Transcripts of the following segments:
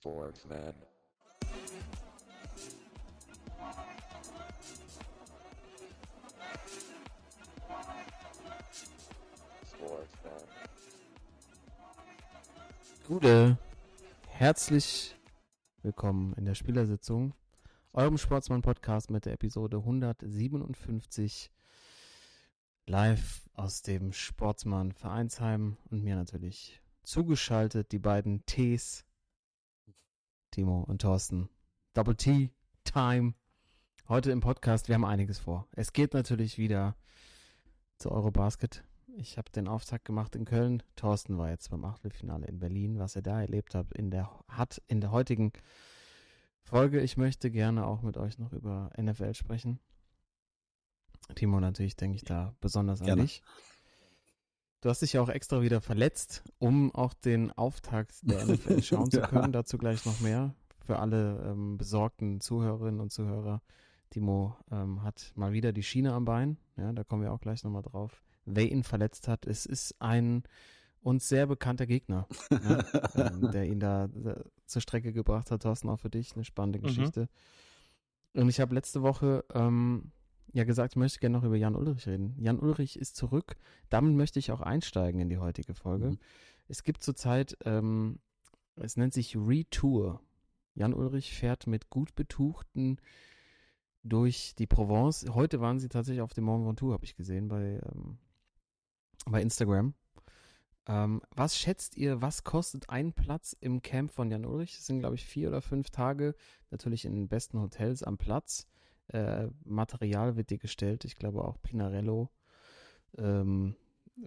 Sportsman. Sportsman. Gute, herzlich willkommen in der Spielersitzung, eurem Sportsmann-Podcast mit der Episode 157 live aus dem Sportsmann Vereinsheim und mir natürlich zugeschaltet die beiden Ts, Timo und Thorsten. Double T, Time. Heute im Podcast, wir haben einiges vor. Es geht natürlich wieder zu Eurobasket. Ich habe den Auftakt gemacht in Köln. Thorsten war jetzt beim Achtelfinale in Berlin. Was er da erlebt hat in der, hat in der heutigen Folge. Ich möchte gerne auch mit euch noch über NFL sprechen. Timo, natürlich denke ich da besonders an Gerne. dich. Du hast dich ja auch extra wieder verletzt, um auch den Auftakt der NFL schauen zu Ja. können. Dazu gleich noch mehr. Für alle ähm, besorgten Zuhörerinnen und Zuhörer. Timo ähm, hat mal wieder die Schiene am Bein. Ja, da kommen wir auch gleich nochmal drauf. Wer ihn verletzt hat, es ist ein uns sehr bekannter Gegner, ja, ähm, der ihn da äh, zur Strecke gebracht hat. Thorsten, auch für dich eine spannende Mhm. Geschichte. Und ich habe letzte Woche ähm, ja gesagt, ich möchte gerne noch über Jan Ulrich reden. Jan Ulrich ist zurück. Damit möchte ich auch einsteigen in die heutige Folge. Mhm. Es gibt zurzeit, ähm, es nennt sich Retour. Jan Ulrich fährt mit gut betuchten durch die Provence. Heute waren sie tatsächlich auf dem Mont Ventoux, habe ich gesehen bei, ähm, bei Instagram. Ähm, was schätzt ihr, was kostet ein Platz im Camp von Jan Ulrich? Das sind, glaube ich, vier oder fünf Tage, natürlich in den besten Hotels am Platz. Äh, Material wird dir gestellt, ich glaube auch Pinarello, ähm,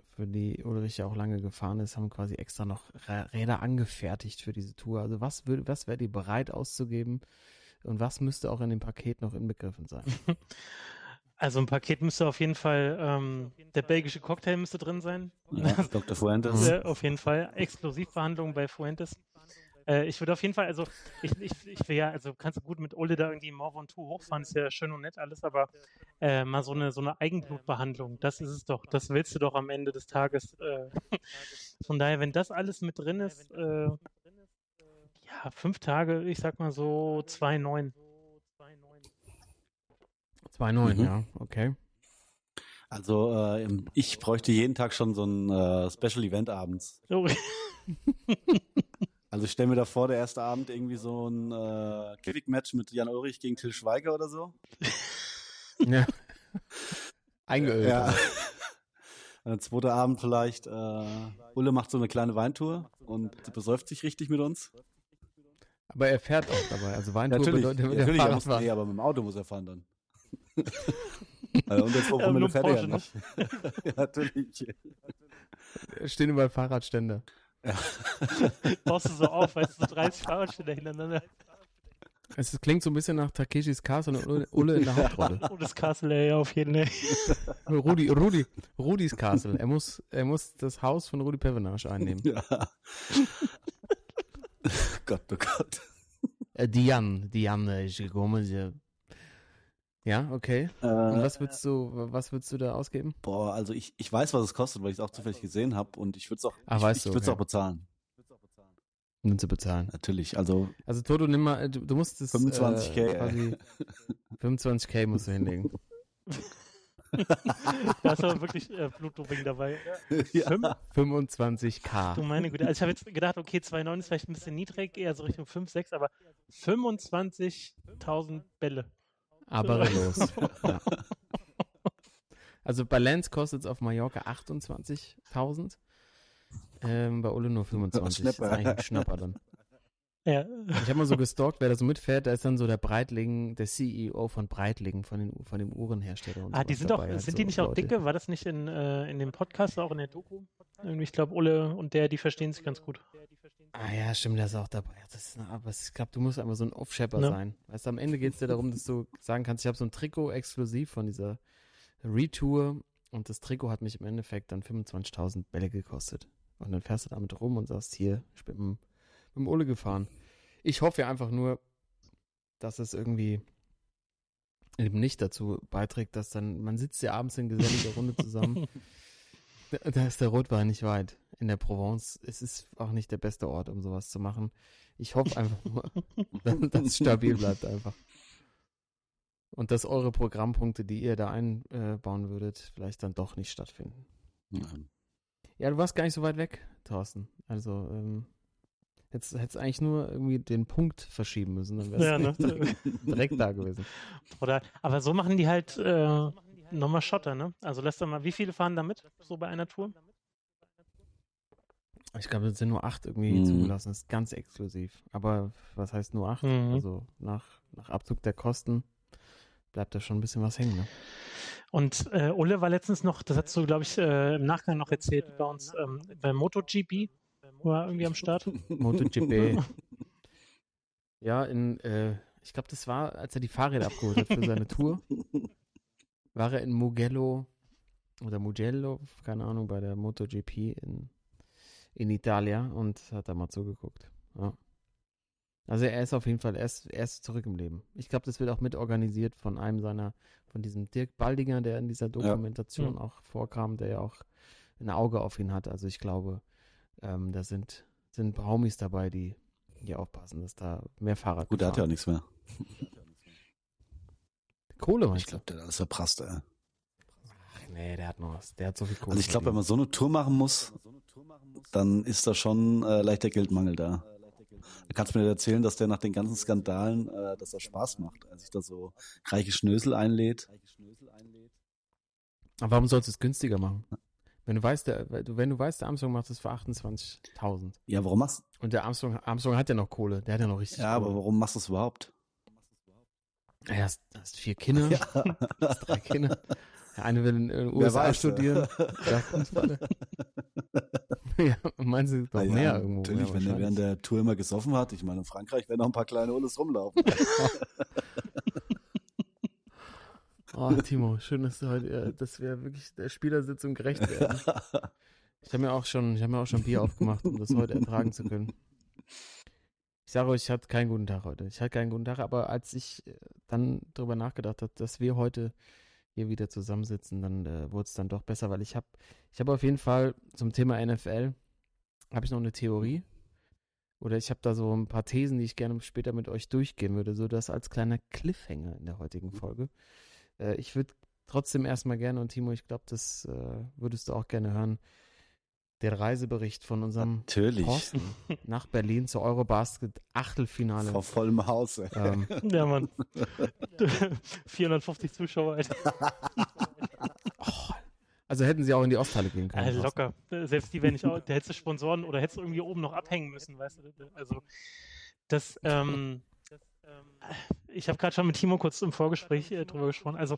für die Ulrich ja auch lange gefahren ist, haben quasi extra noch Rä- Räder angefertigt für diese Tour. Also was, würd, was wäre ihr bereit auszugeben und was müsste auch in dem Paket noch inbegriffen sein? Also ein Paket müsste auf jeden Fall, ähm, der belgische Cocktail müsste drin sein. Ja, Dr. Fuentes. Auf jeden Fall. Exklusivverhandlungen bei Fuentes. Äh, ich würde auf jeden Fall, also ich, ich, ich will ja, also kannst du gut mit Ole da irgendwie Mont Ventoux hochfahren, ist ja schön und nett alles, aber äh, mal so eine, so eine Eigenblutbehandlung, das ist es doch, das willst du doch am Ende des Tages. Äh, von daher, wenn das alles mit drin ist, äh, ja, fünf Tage, ich sag mal so 2,9. 2,9, Mhm. ja, okay. Also äh, ich bräuchte jeden Tag schon so ein äh, Special Event abends. Oh, Also ich stelle mir da vor, der erste Abend irgendwie so ein äh, Quick-Match mit Jan Ulrich gegen Till Schweiger oder so. Ja. Eingeölt. Ja. aber. Der zweite Abend vielleicht, äh, Ulle macht so eine kleine Weintour und besäuft sich richtig mit uns. Aber er fährt auch dabei. Also Weintour natürlich, bedeutet, natürlich er muss, nee, aber mit dem Auto muss er fahren dann. also unter 2 Ja, fährt er ja Porsche nicht. ja, natürlich. Stehen überall Fahrradstände. baust du so auf, weißt du, so 30 Fahrradständer hintereinander. Es klingt so ein bisschen nach Takeshis Castle und Ulle- Ulle in der Hauptrolle. Oh, das Castle, ja, auf jeden Fall. Rudi, Rudi, Rudis Castle. Er muss, er muss das Haus von Rudi Pevenage einnehmen. Ja. Gott, oh Gott. Äh, Diane, Diane ist gekommen. sie- Ja, okay. Und Äh, was würdest du, was würdest du da ausgeben? boah, also ich, ich weiß, was es kostet, weil ich es auch zufällig gesehen habe und ich würde es auch, Ah, ich, ich du, würde es okay. auch bezahlen. Um zu bezahlen. Natürlich, also Also Toto, nimm mal, du, du musst es 25K, äh, quasi 25k musst du hinlegen. Da ist aber wirklich äh, Blutdoping dabei. ja. Fünf? 25k. Du meine Güte. Also ich habe jetzt gedacht, okay, 2,9 ist vielleicht ein bisschen niedrig, eher so Richtung 5, 6, aber 25.000 Bälle. Aber los. Ja. Also bei Lenz kostet es auf Mallorca 28.000. Ähm, bei Ulle nur 25. Das ist eigentlich ein Schnapper dann. Ja, Ich habe mal so gestalkt, wer da so mitfährt, da ist dann so der Breitling, der CEO von Breitling, von, den, von dem Uhrenhersteller. Und ah, die sind doch, sind so die nicht auch dicke? War das nicht in, äh, in dem Podcast, auch in der Doku? Irgendwie, Ich glaube, Ulle und der, die verstehen sich ganz gut. Ah ja, stimmt, der ist auch dabei. Das ist, aber ich glaube, du musst einfach so ein Off-Shepper Ne? sein. Weißt du, am Ende geht es dir darum, dass du sagen kannst, ich habe so ein Trikot exklusiv von dieser Retour und das Trikot hat mich im Endeffekt dann 25.000 Bälle gekostet. Und dann fährst du damit rum und sagst, hier, ich bin mit, mit dem Ole gefahren. Ich hoffe ja einfach nur, dass es irgendwie eben nicht dazu beiträgt, dass dann, man sitzt ja abends in geselliger Runde zusammen. Da, da ist der Rotwein nicht weit. in der Provence. Es ist auch nicht der beste Ort, um sowas zu machen. Ich hoffe einfach nur, dass es stabil bleibt einfach. Und dass eure Programmpunkte, die ihr da einbauen würdet, vielleicht dann doch nicht stattfinden. Ja. Ja, du warst gar nicht so weit weg, Thorsten. Also, ähm, hättest, hättest eigentlich nur irgendwie den Punkt verschieben müssen, dann wärst Ja, du ne? direkt, direkt da gewesen. Oder, aber so machen die halt äh, nochmal Schotter, ne? Also lässt doch mal, wie viele fahren da mit, so bei einer Tour? Ich glaube, es sind nur acht irgendwie Mhm. zugelassen. Das ist ganz exklusiv. Aber was heißt nur acht? Mhm. Also nach, nach Abzug der Kosten bleibt da schon ein bisschen was hängen. Ne? Und äh, Ulle war letztens noch, das hast du, glaube ich, äh, im Nachgang noch erzählt bei uns, ähm, bei MotoGP war irgendwie am Start. MotoGP. ja, in, äh, ich glaube, das war, als er die Fahrräder abgeholt hat für seine Tour, war er in Mugello oder Mugello, keine Ahnung, bei der MotoGP in, in Italia und hat da mal zugeguckt. Ja. Also er ist auf jeden Fall, er ist, er ist zurück im Leben. Ich glaube, das wird auch mit organisiert von einem seiner, von diesem Dirk Baldinger, der in dieser Dokumentation Mhm. auch vorkam, der ja auch ein Auge auf ihn hat. Also ich glaube, ähm, da sind, sind Homies dabei, die, die aufpassen, dass da mehr Fahrrad Gut, der hat ja auch nichts mehr. Kohle Ich meinst du? glaube, der alles verprasst, ey. Ach nee, der hat noch was. Der hat so viel Kohle. Also ich glaube, wenn man so eine Tour machen muss, dann ist da schon äh, leichter Geldmangel da. Du kannst mir nicht erzählen, dass der nach den ganzen Skandalen, äh, dass er Spaß macht, als sich da so reiche Schnösel einlädt. Aber warum sollst du es günstiger machen? Wenn du weißt, der, wenn du weißt, der Armstrong macht es für 28.000 Ja, warum machst und der Armstrong, Armstrong hat ja noch Kohle, der hat ja noch richtig Ja, aber Kohle. warum machst du es überhaupt? Er hast, hast vier Kinder, hast drei Kinder. Der eine will in den USA weiß, studieren, ja, meinst du noch Na ja, mehr irgendwo? Natürlich, ja, wenn er während der Tour immer gesoffen hat. Ich meine, in Frankreich werden noch ein paar kleine Ulles rumlaufen. Oh, Timo, schön, dass du heute, äh, dass wir wirklich der Spielersitzung gerecht werden. Ich habe mir auch schon, ich habe mir auch schon Bier aufgemacht, um das heute ertragen zu können. Ich sage euch, ich hatte keinen guten Tag heute. Ich hatte keinen guten Tag, aber als ich äh, dann darüber nachgedacht habe, dass wir heute hier wieder zusammensitzen, dann äh, wurde es dann doch besser, weil ich habe, ich habe auf jeden Fall zum Thema NFL habe ich noch eine Theorie oder ich habe da so ein paar Thesen, die ich gerne später mit euch durchgehen würde, so das als kleiner Cliffhanger in der heutigen Folge. Äh, ich würde trotzdem erstmal gerne und Timo, ich glaube, das äh, würdest du auch gerne hören. Der Reisebericht von unserem Natürlich. Thorsten nach Berlin zur Eurobasket Achtelfinale. Vor vollem Haus. Ähm, Ja, Mann. 450 Zuschauer, Alter. also hätten sie auch in die Osthalle gehen können. Thorsten. locker. Selbst die wären nicht, au- da hättest du Sponsoren oder hättest du irgendwie oben noch abhängen müssen, weißt du. Also, das, ähm, ich habe gerade schon mit Timo kurz im Vorgespräch äh, drüber gesprochen. Also,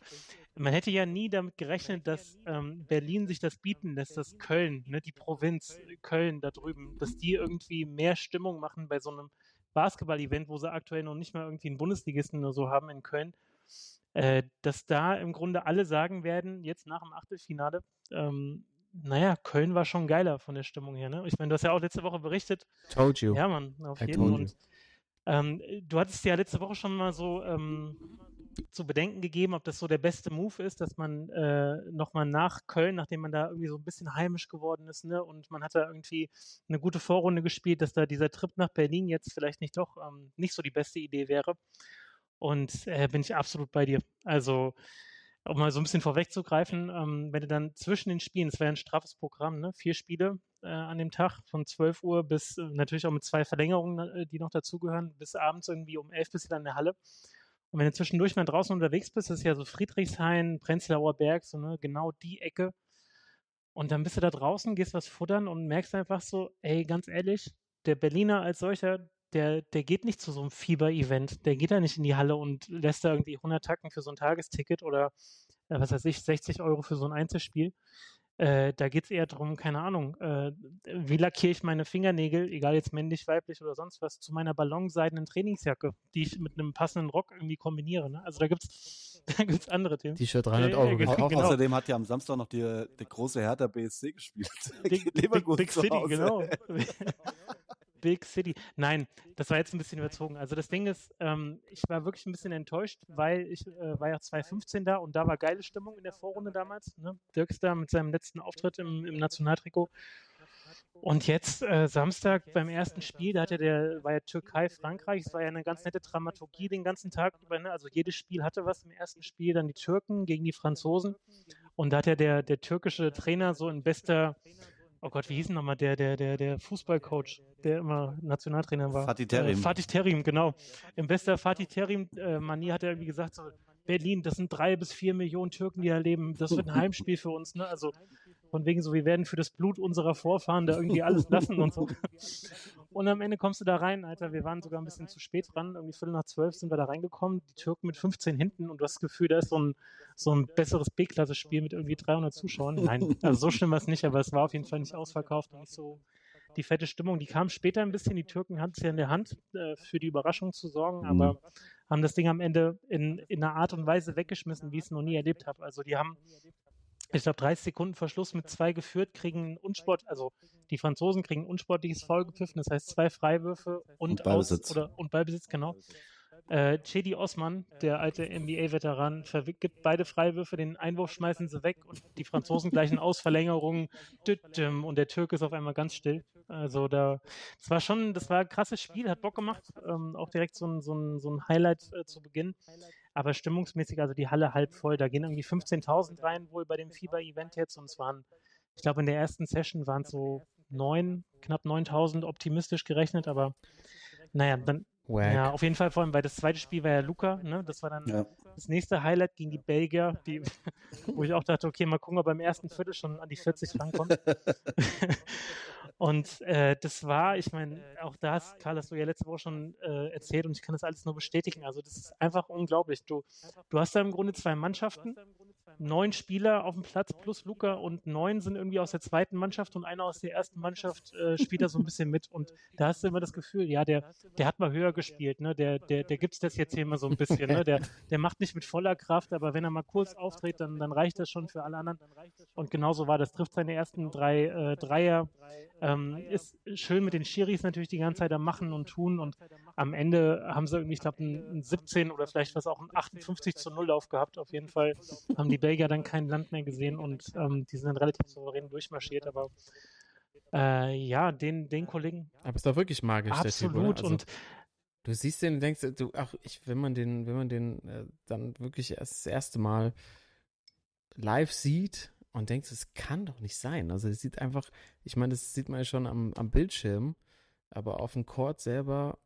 man hätte ja nie damit gerechnet, dass ähm, Berlin sich das bieten lässt, dass Köln, ne, die Provinz äh, Köln da drüben, dass die irgendwie mehr Stimmung machen bei so einem Basketball-Event, wo sie aktuell noch nicht mal irgendwie einen Bundesligisten oder so haben in Köln. Äh, dass da im Grunde alle sagen werden, jetzt nach dem Achtelfinale, ähm, naja, Köln war schon geiler von der Stimmung her. Ne? Ich meine, du hast ja auch letzte Woche berichtet. Told you. Ja, Mann, auf I jeden Und ähm, du hattest ja letzte Woche schon mal so ähm, zu bedenken gegeben, ob das so der beste Move ist, dass man äh, nochmal nach Köln, nachdem man da irgendwie so ein bisschen heimisch geworden ist, ne, und man hat da irgendwie eine gute Vorrunde gespielt, dass da dieser Trip nach Berlin jetzt vielleicht nicht doch ähm, nicht so die beste Idee wäre. Und äh, bin ich absolut bei dir. Also, um mal so ein bisschen vorwegzugreifen, ähm, wenn du dann zwischen den Spielen, es wäre ein straffes Programm, ne? vier Spiele äh, an dem Tag von 12 Uhr bis äh, natürlich auch mit zwei Verlängerungen, äh, die noch dazugehören, bis abends irgendwie um 11 bist du dann in der Halle. Und wenn du zwischendurch mal draußen unterwegs bist, das ist ja so Friedrichshain, Prenzlauer Berg, so ne, genau die Ecke. Und dann bist du da draußen, gehst was futtern und merkst einfach so, ey, ganz ehrlich, der Berliner als solcher, der, der geht nicht zu so einem Fieber-Event. Der geht da nicht in die Halle und lässt da irgendwie 100 Tacken für so ein Tagesticket oder, äh, was weiß ich, 60 Euro für so ein Einzelspiel. Äh, da geht es eher darum, keine Ahnung, äh, wie lackiere ich meine Fingernägel, egal jetzt männlich, weiblich oder sonst was, zu meiner ballonseidenen Trainingsjacke, die ich mit einem passenden Rock irgendwie kombiniere. Ne? Also da gibt es da gibt's andere Themen. T-Shirt 300 Ja, Euro ja, gekauft. Au- genau. Außerdem hat ja am Samstag noch die, die große Hertha BSC gespielt. Big, Big, Leverkusen Big City, genau. Big City. Nein, das war jetzt ein bisschen überzogen. Also das Ding ist, ähm, ich war wirklich ein bisschen enttäuscht, weil ich äh, war ja 2015 da und da war geile Stimmung in der Vorrunde damals. Ne? Dirks da mit seinem letzten Auftritt im, im Nationaltrikot. Und jetzt äh, Samstag beim ersten Spiel, da hatte der, war ja Türkei, Frankreich, es war ja eine ganz nette Dramaturgie den ganzen Tag über. Ne? Also jedes Spiel hatte was im ersten Spiel, dann die Türken gegen die Franzosen. Und da hat ja der, der türkische Trainer so in bester, oh Gott, wie hieß denn nochmal der, der, der, der Fußballcoach, der immer Nationaltrainer war? Fatih Terim. Äh, Fatih Terim, genau. Im bester Fatih Terim-Manie hat er irgendwie gesagt, so, Berlin, das sind drei bis vier Millionen Türken, die da leben. Das wird ein Heimspiel für uns. Ne? Also von wegen so, wir werden für das Blut unserer Vorfahren da irgendwie alles lassen und so. Und am Ende kommst du da rein, Alter. Wir waren sogar ein bisschen zu spät dran. Irgendwie Viertel nach zwölf sind wir da reingekommen. Die Türken mit 15 hinten und du hast das Gefühl, da ist so ein, so ein besseres B-Klasse-Spiel mit irgendwie 300 Zuschauern. Nein, also so schlimm war es nicht, aber es war auf jeden Fall nicht ausverkauft und nicht so die fette Stimmung. Die kam später ein bisschen. Die Türken hatten es ja in der Hand, äh, für die Überraschung zu sorgen, aber Mhm. haben das Ding am Ende in, in einer Art und Weise weggeschmissen, wie ich es noch nie erlebt habe. Also die haben, ich glaube, 30 Sekunden Verschluss mit zwei geführt, kriegen Unsport, also die Franzosen kriegen ein unsportliches Foul gepfiffen, das heißt zwei Freiwürfe und, Und aus Ballbesitz. oder und Ballbesitz, genau. Äh, Chedi Osman, der alte NBA-Veteran, gibt beide Freiwürfe, den Einwurf schmeißen sie weg und die Franzosen gleichen Ausverlängerungen und der Türke ist auf einmal ganz still. Also da, das war schon, das war ein krasses Spiel, hat Bock gemacht, ähm, auch direkt so ein, so ein, so ein Highlight äh, zu Beginn. Aber stimmungsmäßig, also die Halle halb voll, da gehen irgendwie 15.000 rein wohl bei dem Fieber-Event jetzt und es waren, ich glaube in der ersten Session waren es so neun, knapp 9.000 optimistisch gerechnet, aber naja, dann Wack. ja, auf jeden Fall, vor allem, weil das zweite Spiel war ja Luca, ne? Das war dann Ja. das nächste Highlight gegen die Belgier, die, wo ich auch dachte, okay, mal gucken, ob er beim ersten Viertel schon an die 40 rankommt. und äh, das war, ich meine, auch da hast du ja letzte Woche schon äh, erzählt und ich kann das alles nur bestätigen. Also das ist einfach unglaublich. Du, du hast da im Grunde zwei Mannschaften, neun Spieler auf dem Platz plus Luca und neun sind irgendwie aus der zweiten Mannschaft und einer aus der ersten Mannschaft äh, spielt da so ein bisschen mit. Und da hast du immer das Gefühl, ja, der, der hat mal höher gespielt, ne? Der, der, der gibt's das jetzt hier mal so ein bisschen, ne? Der, der macht nicht mit voller Kraft, aber wenn er mal kurz auftritt, dann, dann reicht das schon für alle anderen. Und genauso war das, trifft seine ersten drei äh, Dreier, ähm, ist schön mit den Schiris natürlich die ganze Zeit am Machen und Tun und am Ende haben sie irgendwie, ich glaube, ein, ein 17 oder vielleicht was auch ein 58 zu 0 Lauf gehabt. Auf jeden Fall haben die Belgier dann kein Land mehr gesehen und ähm, die sind dann relativ souverän durchmarschiert, aber äh, ja, den, den Kollegen Aber ist doch wirklich magisch, der Typ, absolut Also, und du siehst den und denkst, du, ach, ich, wenn man den, wenn man den äh, dann wirklich erst das erste Mal live sieht und denkt, es kann doch nicht sein. Also es sieht einfach, ich meine, das sieht man ja schon am, am Bildschirm, aber auf dem Court selber,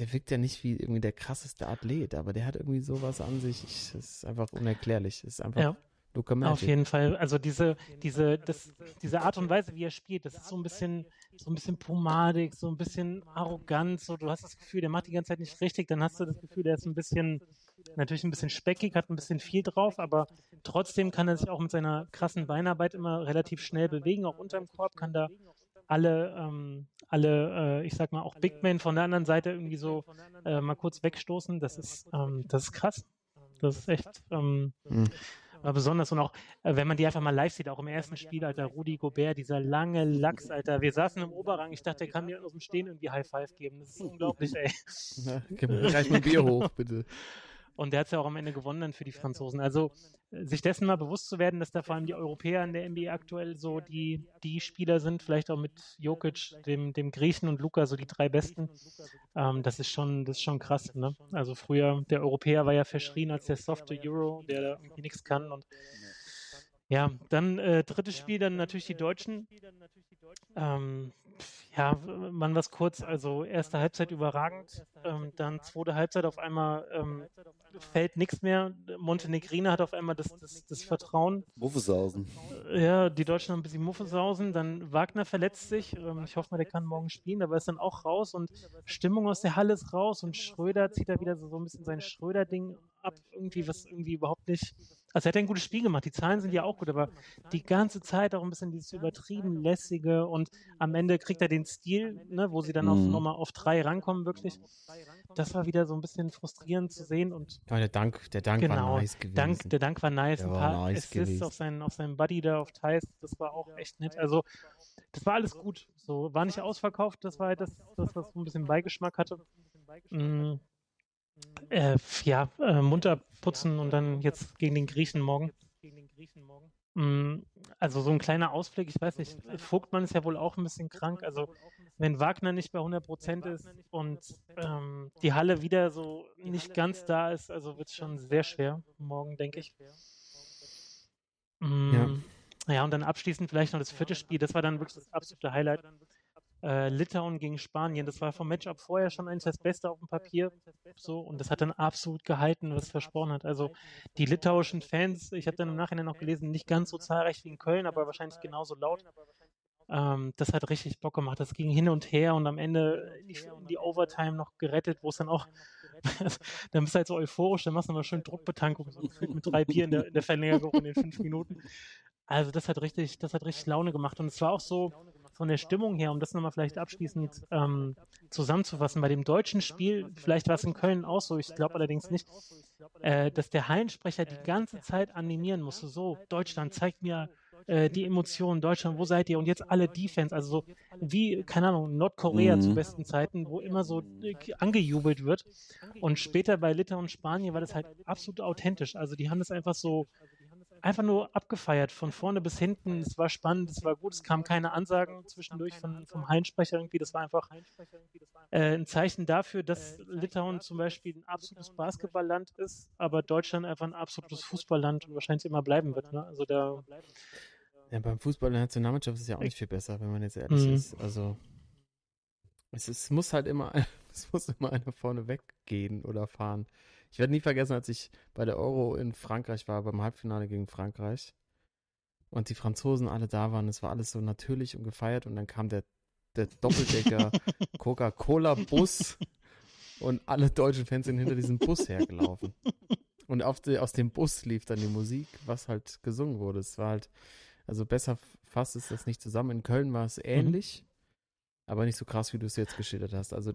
der wirkt ja nicht wie irgendwie der krasseste Athlet, aber der hat irgendwie sowas an sich. Ich, das ist einfach unerklärlich. Das ist einfach Ja. Luca Auf Magic. jeden Fall. Also diese, diese, das, diese Art und Weise, wie er spielt, das ist so ein bisschen, so ein bisschen pomadig, so ein bisschen arrogant. So, du hast das Gefühl, der macht die ganze Zeit nicht richtig. Dann hast du das Gefühl, der ist ein bisschen, natürlich ein bisschen speckig, hat ein bisschen viel drauf, aber trotzdem kann er sich auch mit seiner krassen Beinarbeit immer relativ schnell bewegen, auch unterm Korb, kann da alle, ähm, alle, äh, ich sag mal, auch Big Men von der anderen Seite irgendwie so äh, mal kurz wegstoßen. Das ist, ähm, das ist krass. Das ist echt, ähm, Mhm. war besonders und auch, äh, wenn man die einfach mal live sieht, auch im ersten Spiel, Alter, Rudi Gobert, dieser lange Lachs, Alter. Wir saßen im Oberrang, ich dachte, der kann mir aus dem Stehen irgendwie High Five geben. Das ist unglaublich, ey. Mir gleich mal ein Bier hoch, bitte. Und der hat es ja auch am Ende gewonnen dann für die Franzosen. Also äh, sich dessen mal bewusst zu werden, dass da vor allem die Europäer in der NBA aktuell so die, die Spieler sind, vielleicht auch mit Jokic, dem, dem Griechen und Luca, so die drei besten. Ähm, das ist schon, das ist schon krass, ne? Also früher, der Europäer war ja verschrien als der softe Euro, der da irgendwie nichts kann und dann äh, drittes Spiel, dann natürlich die Deutschen. Ähm, ja, man was kurz, also erste Halbzeit überragend, ähm, dann zweite Halbzeit auf einmal ähm, fällt nichts mehr. Montenegriner hat auf einmal das, das, das Vertrauen. Muffesausen. Ja, die Deutschen haben ein bisschen Muffesausen. Dann Wagner verletzt sich. Ähm, ich hoffe mal, der kann morgen spielen, aber ist dann auch raus und Stimmung aus der Halle ist raus und Schröder zieht da wieder so, so ein bisschen sein Schröder-Ding ab, irgendwie, was irgendwie überhaupt nicht. Also er hat ein gutes Spiel gemacht, die Zahlen sind ja auch gut, aber die ganze Zeit auch ein bisschen dieses übertrieben lässige und am Ende kriegt er den Stil, ne, wo sie dann Mhm. nochmal auf drei rankommen, wirklich. Das war wieder so ein bisschen frustrierend zu sehen und Ja, der Dank, der Dank Genau, war nice gewesen. Dank, der Dank war nice. Der ein paar nice Assists gewesen. auf seinen, auf seinen Buddy da auf Thais, das war auch echt nett. Also, das war alles gut. So, war nicht ausverkauft, das war halt das, das was so ein bisschen Beigeschmack hatte. Mm, äh, ja, äh, munter putzen und dann jetzt gegen den Griechen morgen. Mm, Also so ein kleiner Ausblick, ich weiß nicht, Vogtmann ist ja wohl auch ein bisschen krank. Also wenn Wagner nicht bei 100 Prozent ist und ähm, die Halle wieder so nicht ganz da ist, also wird es schon sehr schwer morgen, denke ich. Mm, ja. und dann abschließend vielleicht noch das vierte Spiel, das war dann wirklich das absolute Highlight. Äh, Litauen gegen Spanien, das war vom Matchup vorher schon eigentlich das Beste auf dem Papier. So, und das hat dann absolut gehalten, was es versprochen hat. Also die litauischen Fans, ich habe dann im Nachhinein noch gelesen, nicht ganz so zahlreich wie in Köln, aber wahrscheinlich genauso laut. Ähm, das hat richtig Bock gemacht. Das ging hin und her und am Ende in die, in die Overtime noch gerettet, wo es dann auch, dann bist du halt so euphorisch, dann machst du mal schön Druckbetankung, mit drei Bier in der, in der Verlängerung in den fünf Minuten. Also das hat richtig, das hat richtig Laune gemacht. Und es war auch so, von der Stimmung her, um das nochmal vielleicht abschließend ähm, zusammenzufassen, bei dem deutschen Spiel, vielleicht war es in Köln auch so, ich glaube allerdings nicht, äh, dass der Hallensprecher die ganze Zeit animieren musste, so, Deutschland, zeigt mir äh, die Emotionen, Deutschland, wo seid ihr? Und jetzt alle Defense, also so wie, keine Ahnung, Nordkorea Mhm. zu besten Zeiten, wo immer so äh, angejubelt wird. Und später bei Litauen und Spanien war das halt absolut authentisch. Also die haben das einfach so einfach nur abgefeiert, von vorne bis hinten. Es war spannend, es war gut, es kamen keine Ansagen zwischendurch von, vom Hallensprecher irgendwie. Das war einfach äh, ein Zeichen dafür, dass Litauen zum Beispiel ein absolutes Basketballland ist, aber Deutschland einfach ein absolutes Fußballland und wahrscheinlich immer bleiben wird. Ne? Also da, Ja, beim Fußball in der Nationalmannschaft ist es ja auch nicht viel besser, wenn man jetzt ehrlich Mhm. ist. Also es, ist, muss halt immer, es muss immer einer vorne weggehen oder fahren. Ich werde nie vergessen, als ich bei der Euro in Frankreich war, beim Halbfinale gegen Frankreich und die Franzosen alle da waren. Es war alles so natürlich und gefeiert und dann kam der, der Doppeldecker Coca-Cola-Bus und alle deutschen Fans sind hinter diesem Bus hergelaufen. Und die, aus dem Bus lief dann die Musik, was halt gesungen wurde. Es war halt, also besser fasst es das nicht zusammen. In Köln war es ähnlich, aber nicht so krass, wie du es jetzt geschildert hast. Also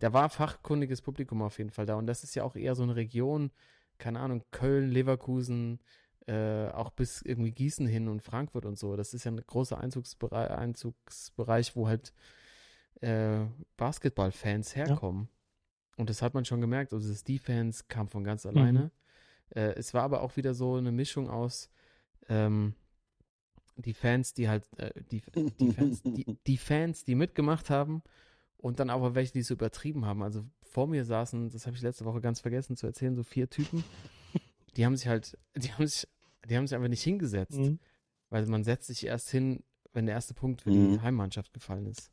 da war fachkundiges Publikum auf jeden Fall da. Und das ist ja auch eher so eine Region, keine Ahnung, Köln, Leverkusen, äh, auch bis irgendwie Gießen hin und Frankfurt und so. Das ist ja ein großer Einzugsbereich, Einzugsbereich wo halt äh, Basketballfans herkommen. Und das hat man schon gemerkt. Also das Defense kam von ganz alleine. Äh, es war aber auch wieder so eine Mischung aus ähm, die Fans, die halt, äh, die, die, Fans, die, die Fans, die mitgemacht haben und dann aber welche, die es übertrieben haben. Also vor mir saßen, das habe ich letzte Woche ganz vergessen zu erzählen, so vier Typen, die haben sich halt, die haben sich, die haben sich einfach nicht hingesetzt, Mhm. weil man setzt sich erst hin, wenn der erste Punkt für Mhm. die Heimmannschaft gefallen ist.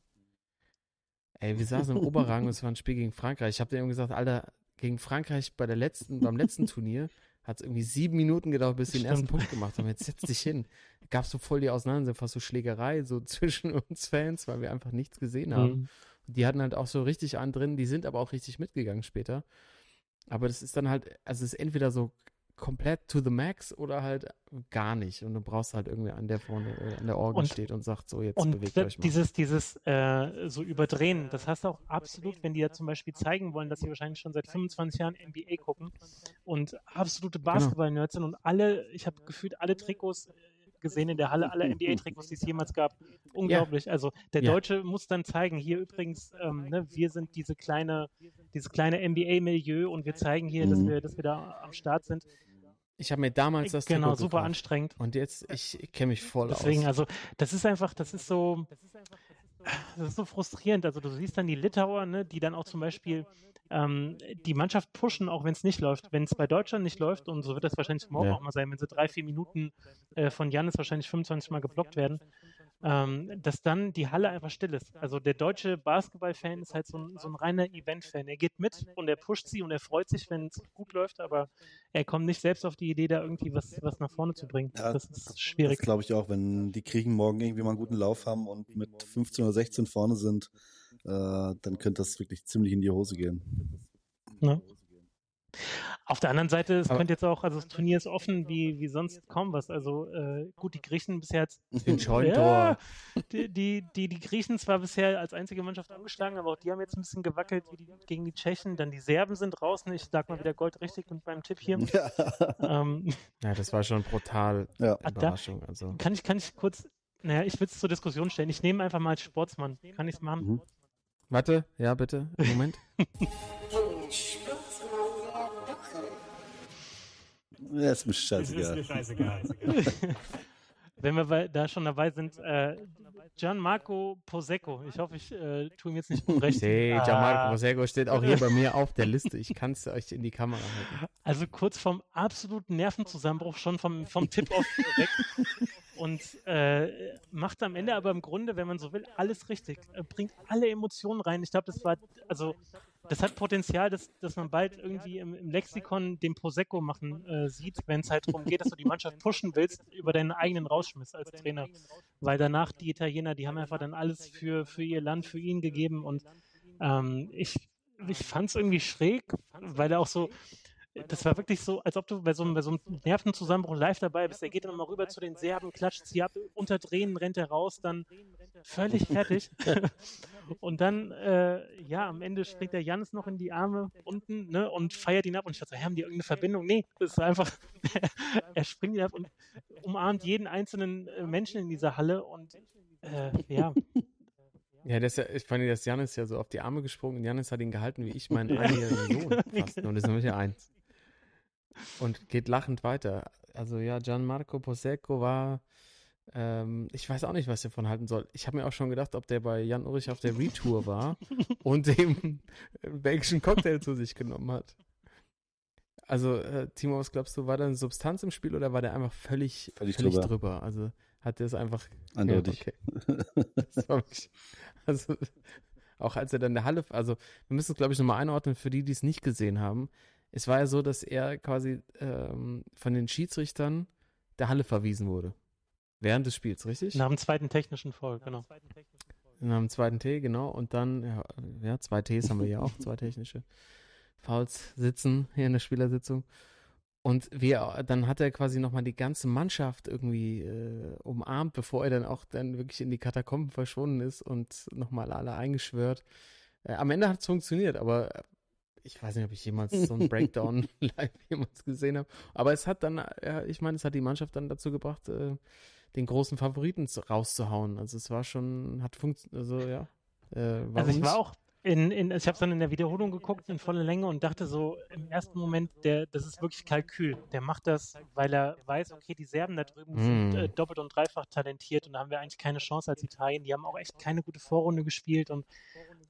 Ey, wir saßen im Oberrang und es war ein Spiel gegen Frankreich. Ich habe denen gesagt, Alter, gegen Frankreich bei der letzten, beim letzten Turnier hat es irgendwie sieben Minuten gedauert, bis sie den ersten. Punkt gemacht haben. Jetzt setz dich hin. Gab so voll die Auseinandersetzung, fast so Schlägerei so zwischen uns Fans, weil wir einfach nichts gesehen haben. Mhm. Die hatten halt auch so richtig einen drin, die sind aber auch richtig mitgegangen später. Aber das ist dann halt, also es ist entweder so komplett to the max oder halt gar nicht. Und du brauchst halt irgendwie an der vorne äh, an der Orgel Und- steht und sagt, so jetzt Und bewegt euch mal. dieses, dieses äh, so überdrehen, das hast du auch absolut, wenn die ja zum Beispiel zeigen wollen, dass sie wahrscheinlich schon seit 25 Jahren NBA gucken und absolute Genau. Basketball-Nerds sind und alle, ich habe gefühlt alle Trikots äh, gesehen in der Halle, alle NBA-Trikots, die es jemals gab. Unglaublich. Also der Ja. Deutsche muss dann zeigen, hier übrigens, ähm, ne, wir sind diese kleine, dieses kleine NBA-Milieu und wir zeigen hier, dass Mhm. wir, dass wir da am Start sind. Ich habe mir damals das genau, Trikot super gekauft. anstrengend. Und jetzt, ich, kenne mich voll Deswegen, aus. also, das ist einfach, das ist so, das ist so frustrierend. Also, du siehst dann die Litauer, ne, die dann auch zum Beispiel ähm, die Mannschaft pushen, auch wenn es nicht läuft. Wenn es bei Deutschland nicht läuft, und so wird das wahrscheinlich morgen Ja. auch mal sein, wenn sie drei, vier Minuten äh, von Janis wahrscheinlich 25 Mal geblockt werden, ähm, dass dann die Halle einfach still ist. Also der deutsche Basketball-Fan ist halt so ein, so ein reiner Event-Fan. Er geht mit und er pusht sie und er freut sich, wenn es gut läuft, aber er kommt nicht selbst auf die Idee, da irgendwie was, was nach vorne zu bringen. Ja, das ist Das schwierig. glaube ich auch, wenn die Kriegen morgen irgendwie mal einen guten Lauf haben und mit 15 oder 16 vorne sind, äh, dann könnte das wirklich ziemlich in die Hose gehen. Ne? Auf der anderen Seite, es Aber- könnte jetzt auch, also das Turnier ist offen wie, wie sonst kaum was. Also äh, gut, die Griechen bisher Scheunentor. ja, die, die, die, die Griechen zwar bisher als einzige Mannschaft angeschlagen, aber auch die haben jetzt ein bisschen gewackelt wie die, gegen die Tschechen. Dann die Serben sind draußen. Ich sag mal wieder Gold richtig und beim Tipp hier. Ja. ähm, Ja, das war schon brutal Ja. Ah, Überraschung. Also. kann, ich, kann ich kurz, naja, ich will es zur Diskussion stellen. Ich nehme einfach mal als Sportsmann. Kann ich es machen? Mhm. Warte, ja bitte, Moment. Ja, ist mir Es ist mir scheißegal. wenn wir da schon dabei sind, äh, Gianmarco Posecco. Ich hoffe, ich äh, tue ihm jetzt nicht unrecht. Nee, Ah. Gianmarco Posego steht auch hier bei mir auf der Liste. Ich kann es euch in die Kamera halten. Also kurz vom absoluten Nervenzusammenbruch, schon vom, vom Tip-Off weg. Und äh, macht am Ende aber im Grunde, wenn man so will, alles richtig. Äh, bringt alle Emotionen rein. Ich glaube, das war, also das hat Potenzial, dass, dass man bald irgendwie im, im Lexikon den Prosecco machen äh, sieht, wenn es halt darum geht, dass du die Mannschaft pushen willst über deinen eigenen Rausschmiss als Trainer. Weil danach die Italiener, die haben einfach dann alles für, für ihr Land, für ihn gegeben. Und ähm, ich, ich fand es irgendwie schräg, weil er auch so, das war wirklich so, als ob du bei so, einem- bei so einem Nervenzusammenbruch live dabei bist. Er geht dann mal rüber zu den Serben, klatscht sie ab, unter Tränen rennt er raus, dann völlig fertig. und dann, äh, ja, am Ende springt der Jannis noch in die Arme unten ne, und feiert ihn ab. Und ich dachte, so, haben die irgendeine Verbindung? Nee, das ist einfach, er springt ihn ab und umarmt jeden einzelnen äh, Menschen in dieser Halle. Und äh, ja, Ja, das, ist ja- ich fand, dass Janis ja so auf die Arme gesprungen und Janis hat ihn gehalten wie ich meinen Ja. einjährigen Sohn fast. Und das ist nämlich eins. Und geht lachend weiter. Also ja, Gianmarco Posecco war, ähm, ich weiß auch nicht, was ich davon halten soll. Ich habe mir auch schon gedacht, ob der bei Jan Ulrich auf der Retour war und dem einen belgischen Cocktail zu sich genommen hat. Also, äh, Timo, was glaubst du, war da eine Substanz im Spiel oder war der einfach völlig, Völlig völlig, drüber. drüber? Also hat er es einfach Eindeutig. ja, okay. Also, auch als er dann in der Halle, also wir müssen es, glaube ich, nochmal einordnen für die, die es nicht gesehen haben. Es war ja so, dass er quasi ähm, von den Schiedsrichtern der Halle verwiesen wurde. Während des Spiels, richtig? nach dem zweiten technischen Foul, genau. Nach dem zweiten T, genau. Und dann, ja, ja, zwei Ts haben wir ja auch, zwei technische Fouls sitzen hier in der Spielersitzung. Und wir, dann hat er quasi nochmal die ganze Mannschaft irgendwie äh, umarmt, bevor er dann auch dann wirklich in die Katakomben verschwunden ist und nochmal alle eingeschwört. Äh, am Ende hat es funktioniert, aber ich weiß nicht, ob ich jemals so einen Breakdown live jemals gesehen habe. Aber es hat dann, ja, ich meine, es hat die Mannschaft dann dazu gebracht, äh, den großen Favoriten zu- rauszuhauen. Also es war schon, hat funktioniert, also ja. Äh, warum Also ich war auch in, in ich habe es dann in der Wiederholung geguckt in voller Länge und dachte so im ersten Moment, der, das ist wirklich Kalkül. Der macht das, weil er weiß, okay, die Serben da drüben sind Mm. äh, doppelt und dreifach talentiert und da haben wir eigentlich keine Chance als Italien. Die haben auch echt keine gute Vorrunde gespielt und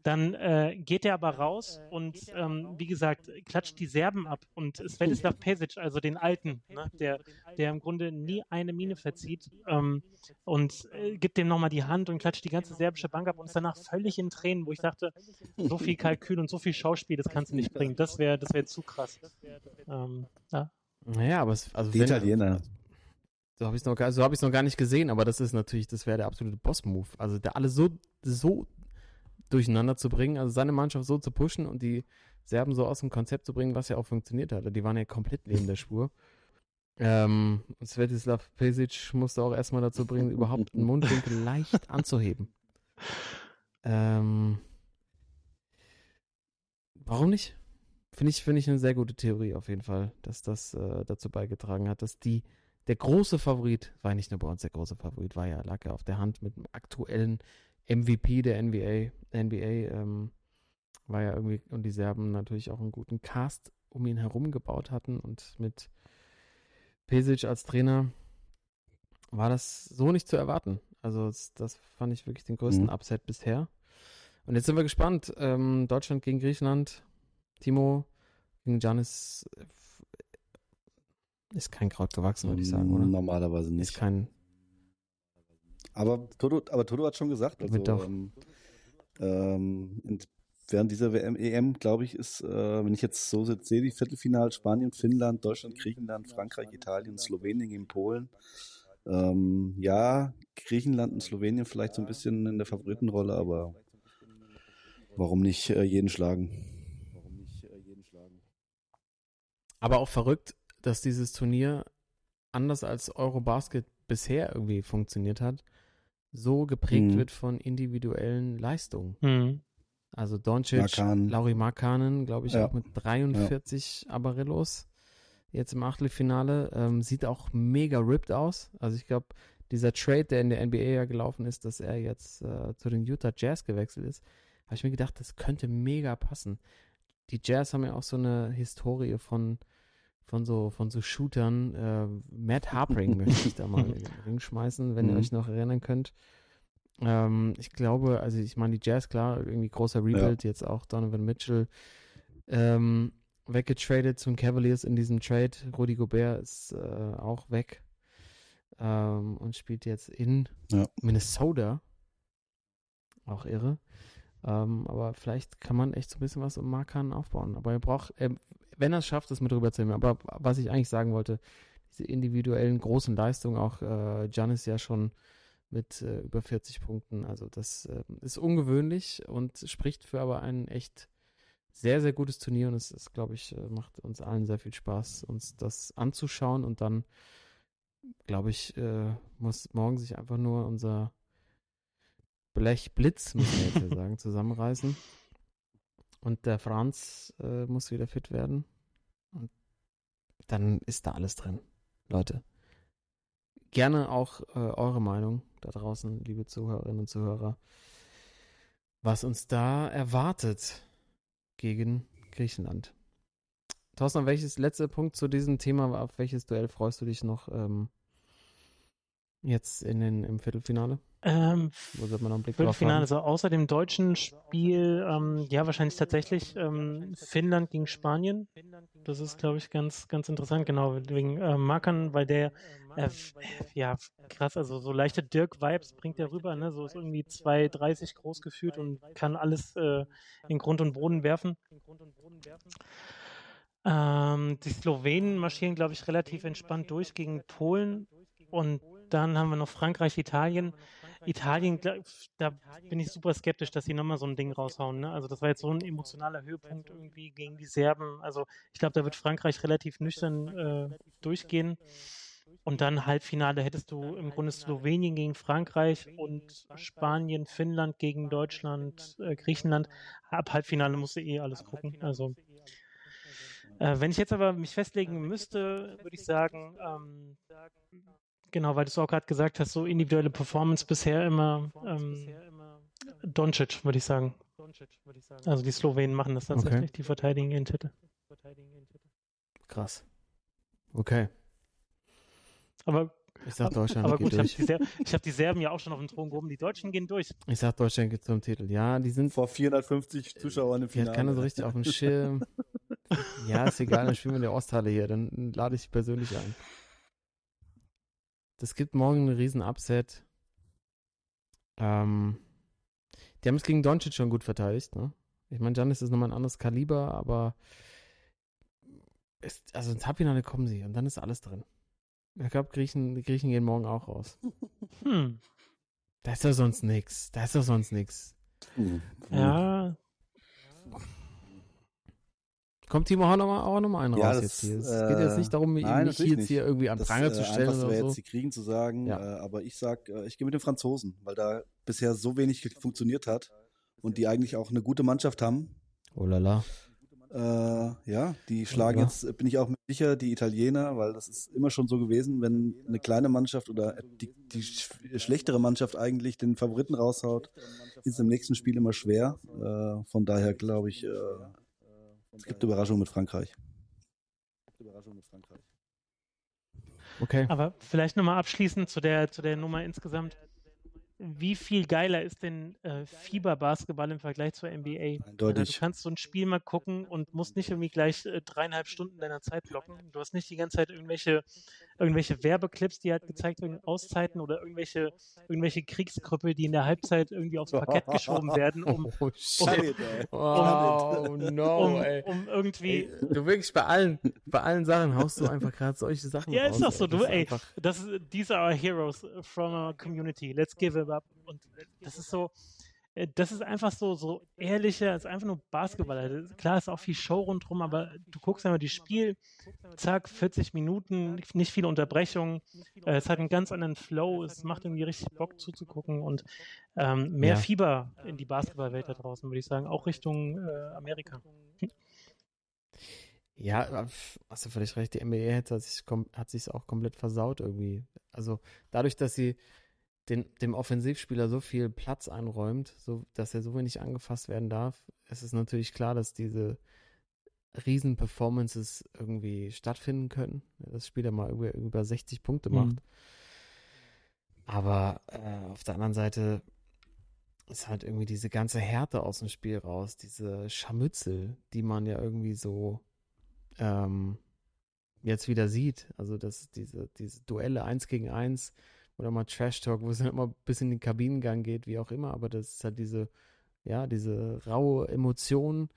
dann äh, geht er aber raus und ähm, wie gesagt, klatscht die Serben ab und Svetislav Pesic, also den Alten, ne, der, der im Grunde nie eine Mine verzieht ähm, und äh, gibt dem nochmal die Hand und klatscht die ganze serbische Bank ab und ist danach völlig in Tränen, wo ich dachte, so viel Kalkül und so viel Schauspiel, das kannst du nicht bringen. Das wäre das wär zu krass. Ähm, ja. Naja, aber es, also Die wenn- Italiener. So habe ich es noch, gar- so hab noch gar nicht gesehen, aber das ist natürlich, das wäre der absolute Boss-Move. Also der alle so, so durcheinander zu bringen, also seine Mannschaft so zu pushen und die Serben so aus dem Konzept zu bringen, was ja auch funktioniert hat. Die waren ja komplett neben der Spur. Ähm, Svetislav Pesic musste auch erstmal dazu bringen, überhaupt den Mundwinkel leicht anzuheben. Ähm, warum nicht? Finde ich, finde ich eine sehr gute Theorie auf jeden Fall, dass das äh, dazu beigetragen hat, dass die der große Favorit, war nicht nur bei uns der große Favorit, war ja, lag ja auf der Hand mit dem aktuellen MVP der NBA, NBA ähm, war ja irgendwie, und die Serben natürlich auch einen guten Cast um ihn herum gebaut hatten und mit Pesic als Trainer war das so nicht zu erwarten. Also das, fand ich wirklich den größten Mhm. Upset bisher. Und jetzt sind wir gespannt. Ähm, Deutschland gegen Griechenland. Timo gegen Janis äh, ist kein Kraut gewachsen, würde ich sagen, oder? Normalerweise Ist nicht. kein. Aber Toto, aber Toto hat schon gesagt, also doch. ähm, ähm, während dieser WM, EM, glaube ich, ist, äh, wenn ich jetzt so sehe, die Viertelfinal Spanien, Finnland, Deutschland, Griechenland, Frankreich, Italien, Slowenien gegen Polen. Ähm, ja, Griechenland und Slowenien vielleicht so ein bisschen in der Favoritenrolle, aber warum nicht äh, jeden schlagen? Aber auch verrückt, dass dieses Turnier anders als Eurobasket bisher irgendwie funktioniert hat, so geprägt Mhm. wird von individuellen Leistungen. Hm. Also Doncic, Markan. Lauri Markanen, glaube ich, Ja. auch mit 43 Abarillos jetzt im Achtelfinale. Ähm, sieht auch mega ripped aus. Also ich glaube, dieser Trade, der in der NBA ja gelaufen ist, dass er jetzt äh, zu den Utah Jazz gewechselt ist, habe ich mir gedacht, das könnte mega passen. Die Jazz haben ja auch so eine Historie von, von so, von so Shootern. Äh, Matt Harpring möchte ich da mal in den Ring schmeißen, wenn ihr Mhm. euch noch erinnern könnt. Ähm, ich glaube, also ich meine, die Jazz, klar, irgendwie großer Rebuild, jetzt auch Donovan Mitchell ähm, weggetradet zum Cavaliers in diesem Trade. Rudy Gobert ist äh, auch weg ähm, und spielt jetzt in Ja. Minnesota. Auch irre. Ähm, aber vielleicht kann man echt so ein bisschen was um Markan aufbauen. Aber er braucht, ähm, wenn er es schafft, das mit rüberzunehmen. Aber was ich eigentlich sagen wollte, diese individuellen großen Leistungen, auch äh, Giannis ja schon mit äh, über 40 Punkten. Also das äh, ist ungewöhnlich und spricht für aber ein echt sehr, sehr gutes Turnier und es ist, glaube ich, äh, macht uns allen sehr viel Spaß, uns das anzuschauen und dann, glaube ich, äh, muss morgen sich einfach nur unser Blechblitz, muss man jetzt hier sagen, zusammenreißen. Und der Franz äh, muss wieder fit werden. Und dann ist da alles drin, Leute. Gerne auch äh, eure Meinung da draußen, liebe Zuhörerinnen und Zuhörer, was uns da erwartet gegen Griechenland. Thorsten, welches letzte Punkt zu diesem Thema, auf welches Duell freust du dich noch ähm, jetzt in den, im Viertelfinale? Ähm, Wo sollte man noch einen Blick drauf Viertelfinale, also außer dem deutschen Spiel, ähm, ja, wahrscheinlich tatsächlich ähm, Finnland gegen Spanien. Das ist, glaube ich, ganz, ganz interessant, genau, wegen äh, Markern, weil der, äh, ja, krass, also so leichte Dirk-Vibes bringt er rüber, ne, so ist irgendwie 2,30 groß gefühlt und kann alles äh, in Grund und Boden werfen. Ähm, die Slowenen marschieren, glaube ich, relativ entspannt durch gegen Polen und dann haben wir noch Frankreich, Italien. Italien, da bin ich super skeptisch, dass sie nochmal so ein Ding raushauen. Ne? Also das war jetzt so ein emotionaler Höhepunkt irgendwie gegen die Serben. Also ich glaube, da wird Frankreich relativ nüchtern äh, durchgehen. Und dann Halbfinale hättest du im Grunde Slowenien gegen Frankreich und Spanien, Finnland gegen Deutschland, äh, Griechenland. Ab Halbfinale musst du eh alles gucken. Also äh, wenn ich jetzt aber mich festlegen müsste, würde ich sagen, ähm, genau, weil du es auch gerade gesagt hast, so individuelle Performance bisher immer ähm, Doncic, würde ich sagen. Also die Slowenen machen das tatsächlich, die verteidigen ihren Titel. Krass. Okay. Aber, Ich sag Deutschland aber geht gut, ich habe durch. die, ich hab die Serben ja auch schon auf den Thron gehoben, die Deutschen gehen durch. Ich sag Deutschland geht zum Titel. Ja, die sind Vor 450 Zuschauern im Die Finale. hat keiner so richtig auf dem Schirm. ja, ist egal, dann spielen wir in der Osthalle hier. Dann lade ich dich persönlich ein. Das gibt morgen einen riesen Upset. Ähm, die haben es gegen Doncic schon gut verteidigt, ne? Ich meine, Janis ist nochmal ein anderes Kaliber, aber es, also ins Halbfinale kommen sie und dann ist alles drin. Ich glaube, Griechen, die Griechen gehen morgen auch raus. Hm. Da ist doch sonst nix. Da ist doch sonst nix. Hm. Ja, Kommt Timo auch nochmal auch noch mal einen Ja, raus das, jetzt hier. Es äh, geht jetzt nicht darum, ihn nein, nicht natürlich jetzt hier irgendwie an Das Pranger zu äh, stellen Einfachste oder wäre so. jetzt die Kriegen zu sagen, Ja. äh, aber ich sag, äh, ich gehe mit den Franzosen, weil da bisher so wenig funktioniert hat und die eigentlich auch eine gute Mannschaft haben. Oh la la. Äh, ja, die schlagen Ja. jetzt, bin ich auch sicher, die Italiener, weil das ist immer schon so gewesen, wenn eine kleine Mannschaft oder die, die sch schlechtere Mannschaft eigentlich den Favoriten raushaut, ist es im nächsten Spiel immer schwer. Äh, von daher glaube ich, äh, es gibt Überraschungen mit Frankreich. Überraschung mit Frankreich. Okay. aber vielleicht nochmal abschließend zu der, zu der Nummer insgesamt. Wie viel geiler ist denn äh, Fieber-Basketball im Vergleich zur NBA? Also, du Eindeutig. kannst so ein Spiel mal gucken und musst nicht irgendwie gleich äh, dreieinhalb Stunden deiner Zeit blocken. Du hast nicht die ganze Zeit irgendwelche, irgendwelche Werbeclips, die halt gezeigt werden, Auszeiten oder irgendwelche, irgendwelche Kriegskrüppel, die in der Halbzeit irgendwie aufs Parkett geschoben werden, um, oh shit. ey. Oh no, um, ey. um irgendwie. ey. Du wirklich bei allen, bei allen Sachen haust du einfach gerade solche Sachen Ja, raus. ist doch so, ey. Du, ey. Das ist, these are our heroes from our community. Let's give it up. Und das ist so, das ist einfach so, so ehrlicher, ist einfach nur Basketball. Das- Klar ist auch viel Show rundherum, aber du guckst einmal die Spiel, zack, 40 Minuten, nicht viele Unterbrechungen. Äh, es hat einen ganz anderen Flow, es macht irgendwie richtig Bock zuzugucken und ähm, mehr Ja. Fieber in die Basketballwelt da draußen, würde ich sagen, auch Richtung äh, Amerika. Ja, pf, hast du völlig recht. Die NBA hat sich, hat sich auch komplett versaut irgendwie. Also dadurch, dass sie den, dem Offensivspieler so viel Platz einräumt, so, dass er so wenig angefasst werden darf, ist es natürlich klar, dass diese Riesen-Performances irgendwie stattfinden können. Das Spieler mal über, über 60 Punkte macht. Mhm. Aber äh, auf der anderen Seite ist halt irgendwie diese ganze Härte aus dem Spiel raus, diese Scharmützel, die man ja irgendwie so ähm, jetzt wieder sieht. Also das, diese, diese Duelle eins gegen eins oder mal Trash Talk, wo es dann immer bis in den Kabinengang geht, wie auch immer, aber das ist halt diese, ja, diese raue Emotion,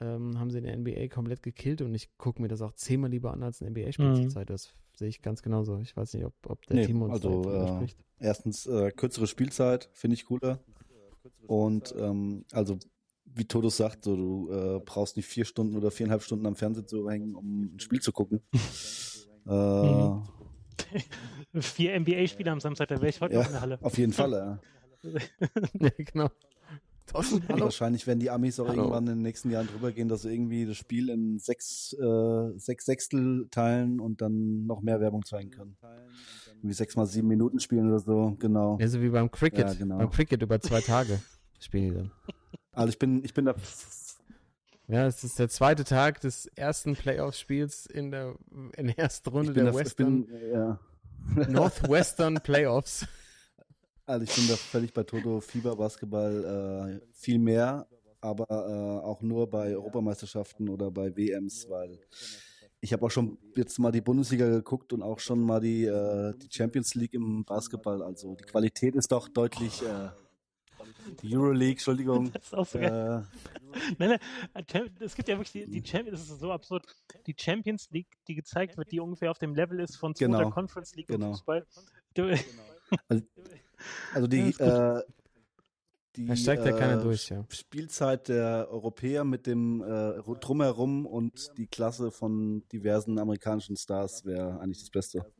ähm, haben sie in der NBA komplett gekillt und ich gucke mir das auch zehnmal lieber an als eine NBA-Spiel Mhm. Zeit. Das sehe ich ganz genauso. Ich weiß nicht, ob, ob der Nee, Team uns also, da äh, spricht. Erstens äh, kürzere Spielzeit, finde ich cooler. Und ähm, also wie Todos sagt, so, du äh, brauchst nicht vier Stunden oder viereinhalb Stunden am Fernseher zu hängen, um ein Spiel zu gucken. äh, Mhm. Vier NBA-Spieler am Samstag, da wäre ich heute Ja. noch in der Halle. Auf jeden Fall, ja. ja, genau. Thorsten, hallo. Wahrscheinlich werden die Amis auch Hallo. irgendwann in den nächsten Jahren drüber gehen, dass sie irgendwie das Spiel in sechs, äh, sechs Sechstel teilen und dann noch mehr Werbung zeigen können. Wie sechs mal sieben Minuten spielen oder so, genau. Ja, so wie beim Cricket. Ja, genau. Beim Cricket über zwei Tage spielen die dann. Also ich bin, ich bin da Ja, es ist der zweite Tag des ersten Playoff-Spiels in der, in der ersten Runde der da, ich Western, bin, ja. Northwestern Playoffs. Also ich bin da völlig bei Toto Fieber Basketball äh, viel mehr, aber äh, auch nur bei Europameisterschaften oder bei WMs, weil ich habe auch schon jetzt mal die Bundesliga geguckt und auch schon mal die, äh, die Champions League im Basketball. Also die Qualität ist doch deutlich äh, die Euroleague, Entschuldigung. Das ist auch so geil. Äh, Nein, nein, Cham- es gibt ja wirklich die, die Champions, das ist so absurd, die Champions League, die gezeigt wird, die ungefähr auf dem Level ist von zweiter Genau. Conference League Genau. im Fußball. Du, also die, Ja, äh, die Da steigt ja keiner äh, durch, ja. Spielzeit der Europäer mit dem äh, Drumherum und die Klasse von diversen amerikanischen Stars wäre eigentlich das Beste.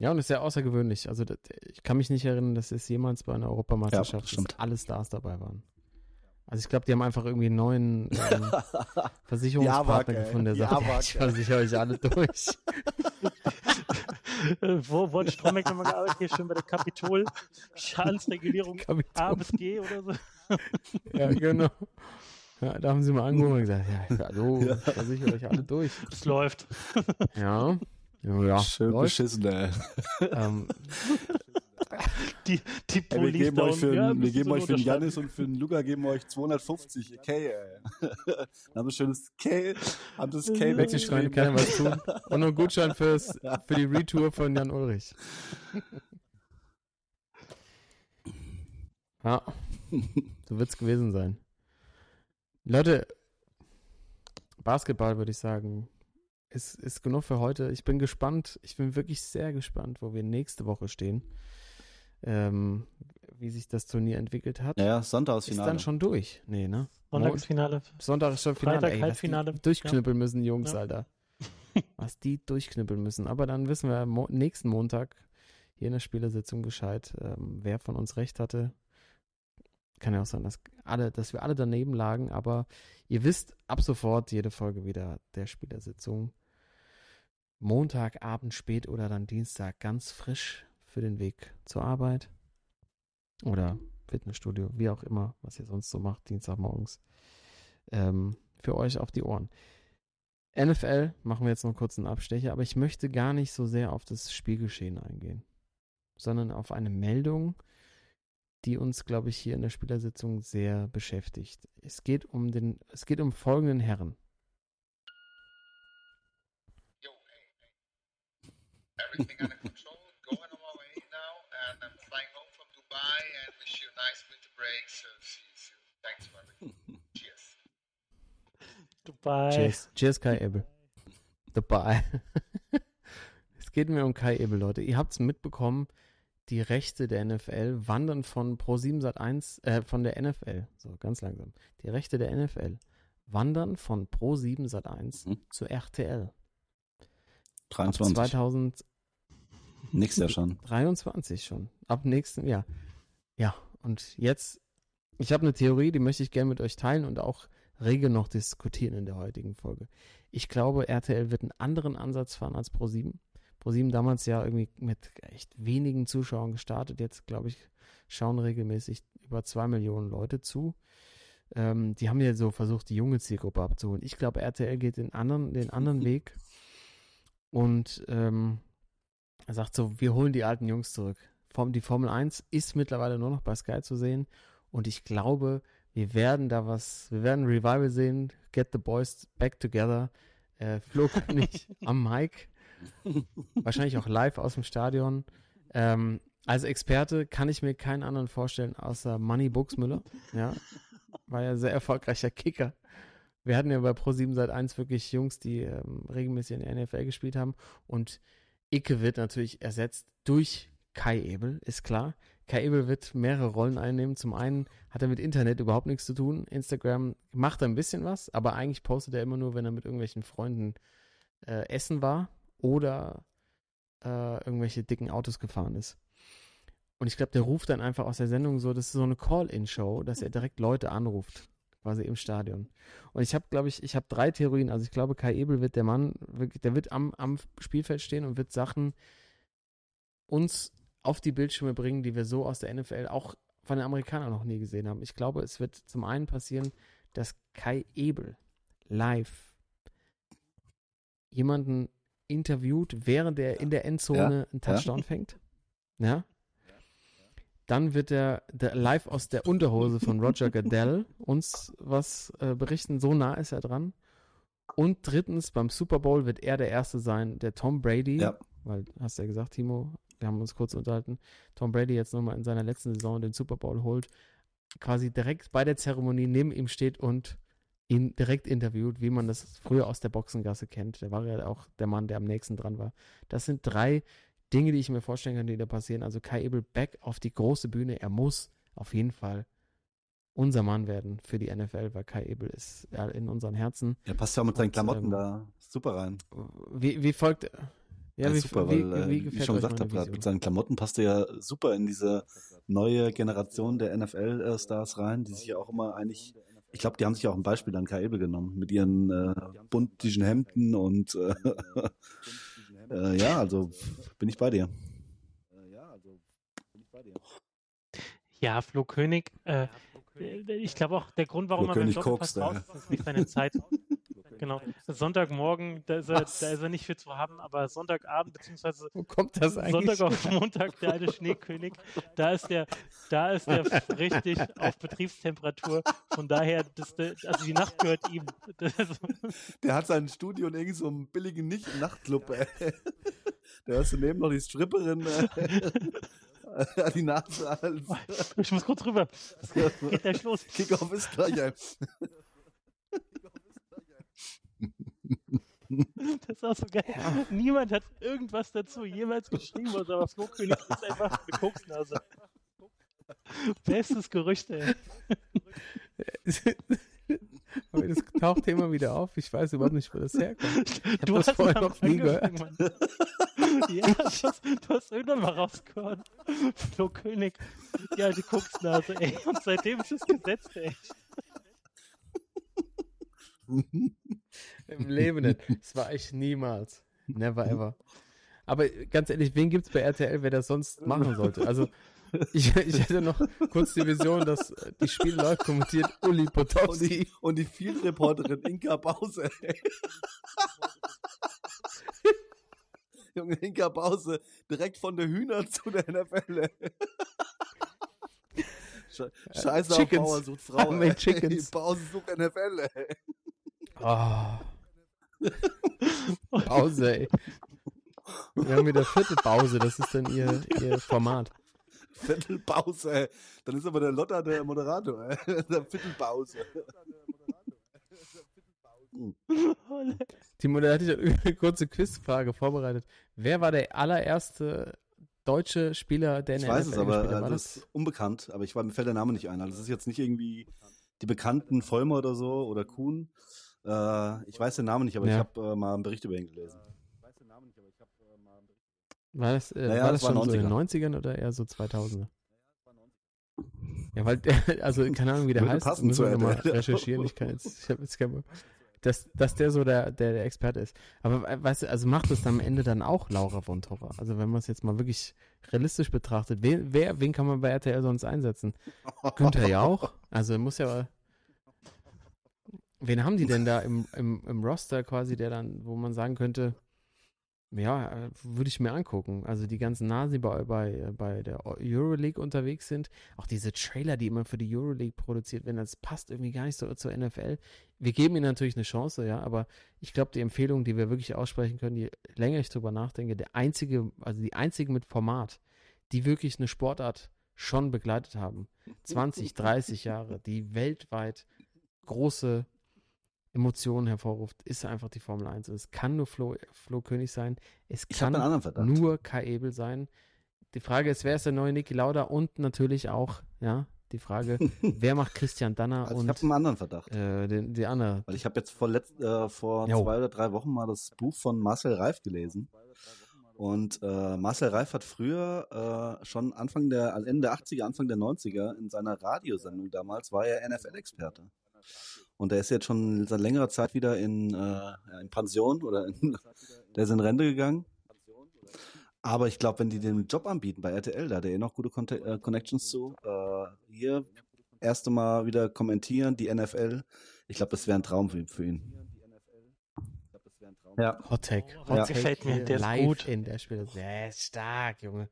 Ja, und ist sehr außergewöhnlich. Also das, ich kann mich nicht erinnern, dass es jemals bei einer Ja, Europameisterschaft stimmt. alle Stars dabei waren. Also ich glaube, die haben einfach irgendwie einen neuen ähm, Versicherungspartner ey. gefunden, der sagt, ja, ich versichere euch alle durch. äh, wo, hat Stromberg nochmal gearbeitet? Hier schön bei der Kapitol. Schadensregulierung A Kapitän. bis G oder so. Ja, genau. Ja, da haben sie mal angerufen und gesagt, ja, hallo, Ja. ich versichere euch alle durch. Es läuft. Ja. Ja, Schön läuft. beschissen, ey. Ähm, Die, die Ey, wir Police geben down. euch für, ja, wir geben sie euch für den. Janis und für den Luca geben wir euch 250 K, ey. Dann haben wir schönes K, haben das K kann was tun. Und noch ein Gutschein fürs, für die Retour von Jan Ulrich. Ja, so wird's gewesen sein. Leute, Basketball würde ich sagen, ist, ist genug für heute. Ich bin gespannt, ich bin wirklich sehr gespannt, wo wir nächste Woche stehen. Ähm, wie sich das Turnier entwickelt hat. Ja, ja, ist Sonntagsfinale. dann schon durch. Nee, ne? Sonntagsfinale. Sonntag ist schon Finale. Freitag Ey, Halbfinale. Die durchknüppeln müssen, Jungs, Ja. Alter. Was die durchknüppeln müssen. Aber dann wissen wir mo nächsten Montag hier in der Spielersitzung Bescheid, ähm, wer von uns recht hatte. Kann ja auch sein, dass alle, dass wir alle daneben lagen, aber ihr wisst ab sofort jede Folge wieder der Spielersitzung. Montagabend spät oder dann Dienstag ganz frisch für den Weg zur Arbeit. Oder Fitnessstudio, wie auch immer, was ihr sonst so macht, Dienstagmorgens. Ähm, für euch auf die Ohren. NFL machen wir jetzt noch kurz einen Abstecher, aber ich möchte gar nicht so sehr auf das Spielgeschehen eingehen, sondern auf eine Meldung, die uns, glaube ich, hier in der Spielersitzung sehr beschäftigt. Es geht um den, es geht um folgenden Herren. Everything under control, going on my way now, and I'm flying home from Dubai and wish you a nice winter break. So see you soon. Thanks for everything. Cheers. Dubai. Cheers. Cheers, Kai Ebel. Dabei. es geht mir um Kai Ebel, Leute. Ihr habt es mitbekommen, die Rechte der NFL wandern von Pro7 Sat1, äh, von der NFL, so ganz langsam. Die Rechte der NFL wandern von Pro7 Sat1 Mhm. zu RTL. Ab 23. 2023 Nächstes Jahr schon. schon. Ab nächstem Jahr. Ja, und jetzt, ich habe eine Theorie, die möchte ich gerne mit euch teilen und auch rege noch diskutieren in der heutigen Folge. Ich glaube, RTL wird einen anderen Ansatz fahren als Pro7. Pro7 damals ja irgendwie mit echt wenigen Zuschauern gestartet. Jetzt, glaube ich, schauen regelmäßig über zwei Millionen Leute zu. Ähm, die haben ja so versucht, die junge Zielgruppe abzuholen. Ich glaube, RTL geht den anderen, den anderen Weg und ähm, er sagt so, wir holen die alten Jungs zurück. Die Formel 1 ist mittlerweile nur noch bei Sky zu sehen und ich glaube, wir werden da was, wir werden Revival sehen, Get the Boys Back Together, äh, Flo König am Mic, wahrscheinlich auch live aus dem Stadion. Ähm, als Experte kann ich mir keinen anderen vorstellen, außer Money Buxmüller, ja, war ja sehr erfolgreicher Kicker. Wir hatten ja bei Pro7 seit 1 wirklich Jungs, die ähm, regelmäßig in der NFL gespielt haben und Icke wird natürlich ersetzt durch Kai Ebel, ist klar. Kai Ebel wird mehrere Rollen einnehmen. Zum einen hat er mit Internet überhaupt nichts zu tun. Instagram macht er ein bisschen was, aber eigentlich postet er immer nur, wenn er mit irgendwelchen Freunden äh, essen war oder äh, irgendwelche dicken Autos gefahren ist. Und ich glaube, der ruft dann einfach aus der Sendung so, das ist so eine Call-In-Show, dass er direkt Leute anruft, quasi im Stadion. Und ich habe, glaube ich, ich habe drei Theorien. Also ich glaube, Kai Ebel wird der Mann, der wird am, am Spielfeld stehen und wird Sachen uns auf die Bildschirme bringen, die wir so aus der NFL auch von den Amerikanern noch nie gesehen haben. Ich glaube, es wird zum einen passieren, dass Kai Ebel live jemanden interviewt, während er in der Endzone einen Touchdown fängt. Ja. Dann wird er der live aus der Unterhose von Roger Goodell uns was äh, berichten. So nah ist er dran. Und drittens, beim Super Bowl wird er der Erste sein, der Tom Brady, Ja. weil, hast du ja gesagt, Timo, wir haben uns kurz unterhalten, Tom Brady jetzt nochmal in seiner letzten Saison den Super Bowl holt, quasi direkt bei der Zeremonie neben ihm steht und ihn direkt interviewt, wie man das früher aus der Boxengasse kennt. Der war ja auch der Mann, der am nächsten dran war. Das sind drei Dinge, die ich mir vorstellen kann, die da passieren. Also Kai Ebel back auf die große Bühne. Er muss auf jeden Fall unser Mann werden für die NFL, weil Kai Ebel ist ja, in unseren Herzen. Er passt ja auch mit seinen Klamotten ähm, da super rein. Wie, wie folgt. Ja, Ja, wie, super, wie, weil, wie, äh, wie, ich schon gesagt habe, mit seinen Klamotten passt er ja super in diese neue Generation der NFL-Stars rein, die sich ja auch immer eigentlich, ich glaube, die haben sich auch ein Beispiel an Kai Ebel genommen, mit ihren äh, buntigen Hemden und äh, äh, ja, also bin ich bei dir. Ja, Flo König, äh, ich glaube auch, der Grund, warum Flo er beim König Joggen kokst, fast raus ist, ist nicht seine Zeit. Genau. Sonntagmorgen, da ist, er, da ist er nicht für zu haben, aber Sonntagabend, beziehungsweise Wo kommt das eigentlich? Sonntag auf Montag, der alte Schneekönig, da ist der, da ist der richtig auf Betriebstemperatur. Von daher, das, also die Nacht gehört ihm. Der hat sein Studio in irgendeinem so einem billigen Nicht Nachtclub, ey. Da hast du neben noch die Stripperin äh, an die Nase als ich muss kurz rüber. Geht gleich los. Kickoff ist gleich ein. Das ist auch so geil. Niemand hat irgendwas dazu jemals geschrieben, was aber Flo König ist einfach eine Koksnase. Bestes Gerücht, ey. Aber das taucht immer wieder auf. Ich weiß überhaupt nicht, wo das herkommt. hab Du das hast vorher noch nie Mann. Ja, du hast, du hast irgendwann mal rausgehört. Flo König, die alte Koksnase, ey. Und seitdem ist es gesetzt, ey. Im Leben nicht. Das war ich niemals. Never ever. Aber ganz ehrlich, wen gibt's bei RTL, wer das sonst machen sollte? Also, ich, ich hätte noch kurz die Vision, dass äh, die Spiele live kommentiert Uli Und Potowski. die, und die Field-Reporterin Inka Bause. Junge, Inka Bause, direkt von der Hühner zu der NFL. Sche- Scheiße auf Chickens. Bauer sucht Frau. Chickens. Bause sucht NFL. Ey. Oh. Pause, ey. Wir haben wieder Viertelpause, das ist dann ihr, ihr Format. Viertelpause. Ey. Dann ist aber der Lotta der Moderator. Ey. Der Viertelpause. Timo, da hatte ich eine kurze Quizfrage vorbereitet. Wer war der allererste deutsche Spieler, der in Ich der weiß NFL es, aber äh, War das ist unbekannt. Aber ich war, mir fällt der Name nicht ein. Also das ist jetzt nicht irgendwie die bekannten Vollmer oder so oder Kuhn. Äh, ich weiß den Namen nicht, aber Ja. ich habe äh, mal einen Bericht über ihn gelesen. War das, äh, Naja, war das das war schon so in den 90ern oder eher so 2000er? Ja, weil der, also keine Ahnung, wie der Würde heißt, passen müssen wir nochmal recherchieren. Ich kann jetzt, ich habe jetzt keine, dass, dass der so der, der, der Experte ist. Aber äh, weißt du, also macht es am Ende dann auch Laura von Torra? Also wenn man es jetzt mal wirklich realistisch betrachtet, wen, wer, wen kann man bei RTL sonst einsetzen? Günther Jauch? Also muss ja, wen haben die denn da im, im, im Roster quasi, der dann, wo man sagen könnte, ja, äh, würde ich mir angucken. Also die ganzen Nasi bei, bei, bei der Euroleague unterwegs sind. Auch diese Trailer, die immer für die Euroleague produziert werden, das passt irgendwie gar nicht so zur NFL. Wir geben ihnen natürlich eine Chance, ja, aber ich glaube, die Empfehlung, die wir wirklich aussprechen können, je länger ich drüber nachdenke, der einzige, also die einzigen mit Format, die wirklich eine Sportart schon begleitet haben, 20, 30 Jahre, die weltweit große Emotionen hervorruft, ist einfach die Formel 1. Und es kann nur Flo, Flo König sein. Es Ich kann nur Kai Ebel sein. Die Frage ist, wer ist der neue Niki Lauda? Und natürlich auch, ja, die Frage, wer macht Christian Danner Also ich und habe einen anderen Verdacht. äh, den, die andere? Weil ich habe jetzt vor, letzt, äh, vor Jo. zwei oder drei Wochen mal das Buch von Marcel Reif gelesen. Und äh, Marcel Reif hat früher äh, schon Anfang der, Ende der 80er, Anfang der 90er in seiner Radiosendung damals war er NFL-Experte. Und er ist jetzt schon seit längerer Zeit wieder in, äh, ja, in Pension oder in, der ist in Rente gegangen. Aber ich glaube, wenn die den Job anbieten bei RTL, da hat er eh noch gute Conte äh, Connections zu, äh, hier erste Mal wieder kommentieren, die NFL. Ich glaube, das wäre ein Traum für, für ihn. Ja. Hot Take. Oh, Hot das Take gefällt mir, der ist live gut. in der Spiele. Sehr stark, Junge.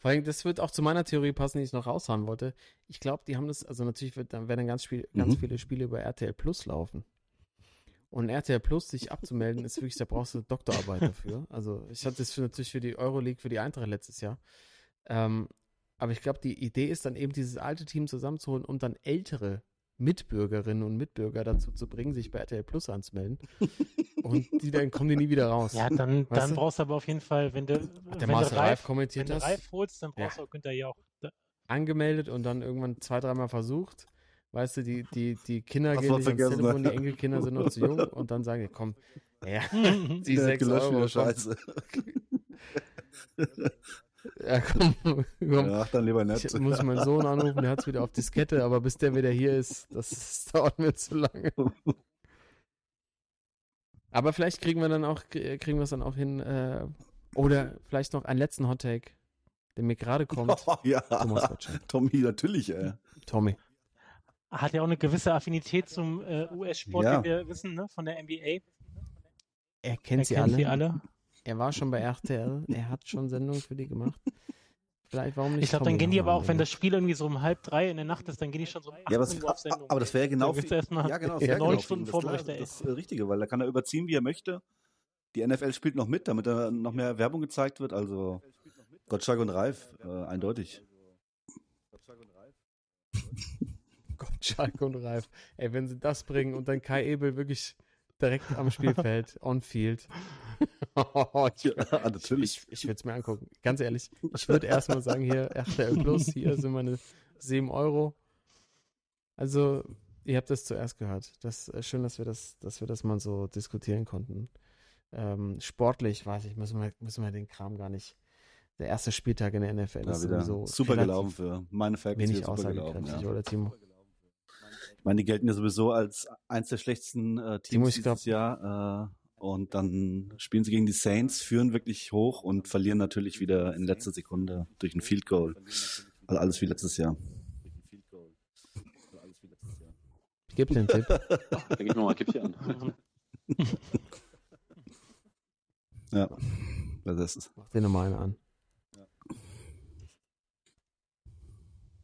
Vor allem, das wird auch zu meiner Theorie passen, die ich noch raushauen wollte. Ich glaube, die haben das, also natürlich wird, dann werden dann ganz, Spiel, ganz Mhm. viele Spiele über RTL Plus laufen. Und RTL Plus sich abzumelden, ist wirklich, da brauchst du Doktorarbeit dafür. Also ich hatte das für, natürlich für die Euroleague, für die Eintracht letztes Jahr. Ähm, aber ich glaube, die Idee ist dann eben, dieses alte Team zusammenzuholen und dann ältere Mitbürgerinnen und Mitbürger dazu zu bringen, sich bei RTL Plus anzumelden. und die dann kommen die nie wieder raus. Ja, dann, Weißt dann du? brauchst du aber auf jeden Fall, wenn du, der wenn du Reif Reif, wenn kommentiert du das. Reif holst, dann brauchst Ja. du auch Günther Jauch. Angemeldet und dann irgendwann zwei, dreimal versucht. Weißt du, die, die, die Kinder Hast gehen du nicht ans vergessen, Telefon, ne? die Enkelkinder sind noch zu jung und dann sagen die, komm, ja, die sechs Euro, Scheiße. ja, komm, komm. Ja, dann lieber nett. Ich muss meinen Sohn anrufen, der hat es wieder auf Diskette, aber bis der wieder hier ist, das, das dauert mir zu lange. Aber vielleicht kriegen wir dann auch, kriegen wir es dann auch hin, äh, oder vielleicht noch einen letzten Hottake, der mir gerade kommt. Oh, ja. Tommy, natürlich, ey. Tommy. Hat ja auch eine gewisse Affinität zum äh, US-Sport, Ja. wie wir wissen, ne? von der NBA. Er kennt Er sie kennt alle. sie alle. Er war schon bei RTL, er hat schon Sendungen für die gemacht. Vielleicht, warum nicht? Ich glaube, dann gehen die aber auch, wenn das Spiel irgendwie so um halb drei in der Nacht ist, dann gehen die schon so um Ja, aber, Uhr auf das, Sendung. aber das wäre genau für ja, genau, das Ja, neun genau Stunden ihn das, Vorbericht, ey. das, das Richtige, weil da kann er überziehen, wie er möchte. Die NFL spielt noch mit, damit da noch mehr Werbung gezeigt wird. Also Gottschalk und Reif, äh, eindeutig. Gottschalk und Reif. Ey, wenn sie das bringen und dann Kai Ebel wirklich direkt am Spielfeld, on field. ich Ja, natürlich. ich, ich würde es mir angucken. Ganz ehrlich, ich würde erstmal sagen, hier RTL Plus, hier sind meine 7 Euro. Also, ihr habt das zuerst gehört. Das ist schön, dass wir das, dass wir das mal so diskutieren konnten. Ähm, sportlich, weiß ich, müssen wir, müssen wir den Kram gar nicht. Der erste Spieltag in der NFL Ja, ist sowieso super gelaufen für meine Facts. Wenig super gelaufen, ja. oder Timo? Ich meine, die gelten ja sowieso als eins der schlechtesten äh, Teams glaub- dieses Jahr. Äh, und dann spielen sie gegen die Saints, führen wirklich hoch und verlieren natürlich wieder in letzter Sekunde durch ein Field Goal. Also alles wie letztes Jahr. Ich gebe dir einen Tipp. Da gib mir mal ein Kippchen an. Ja, das ist Mach dir nochmal eine an.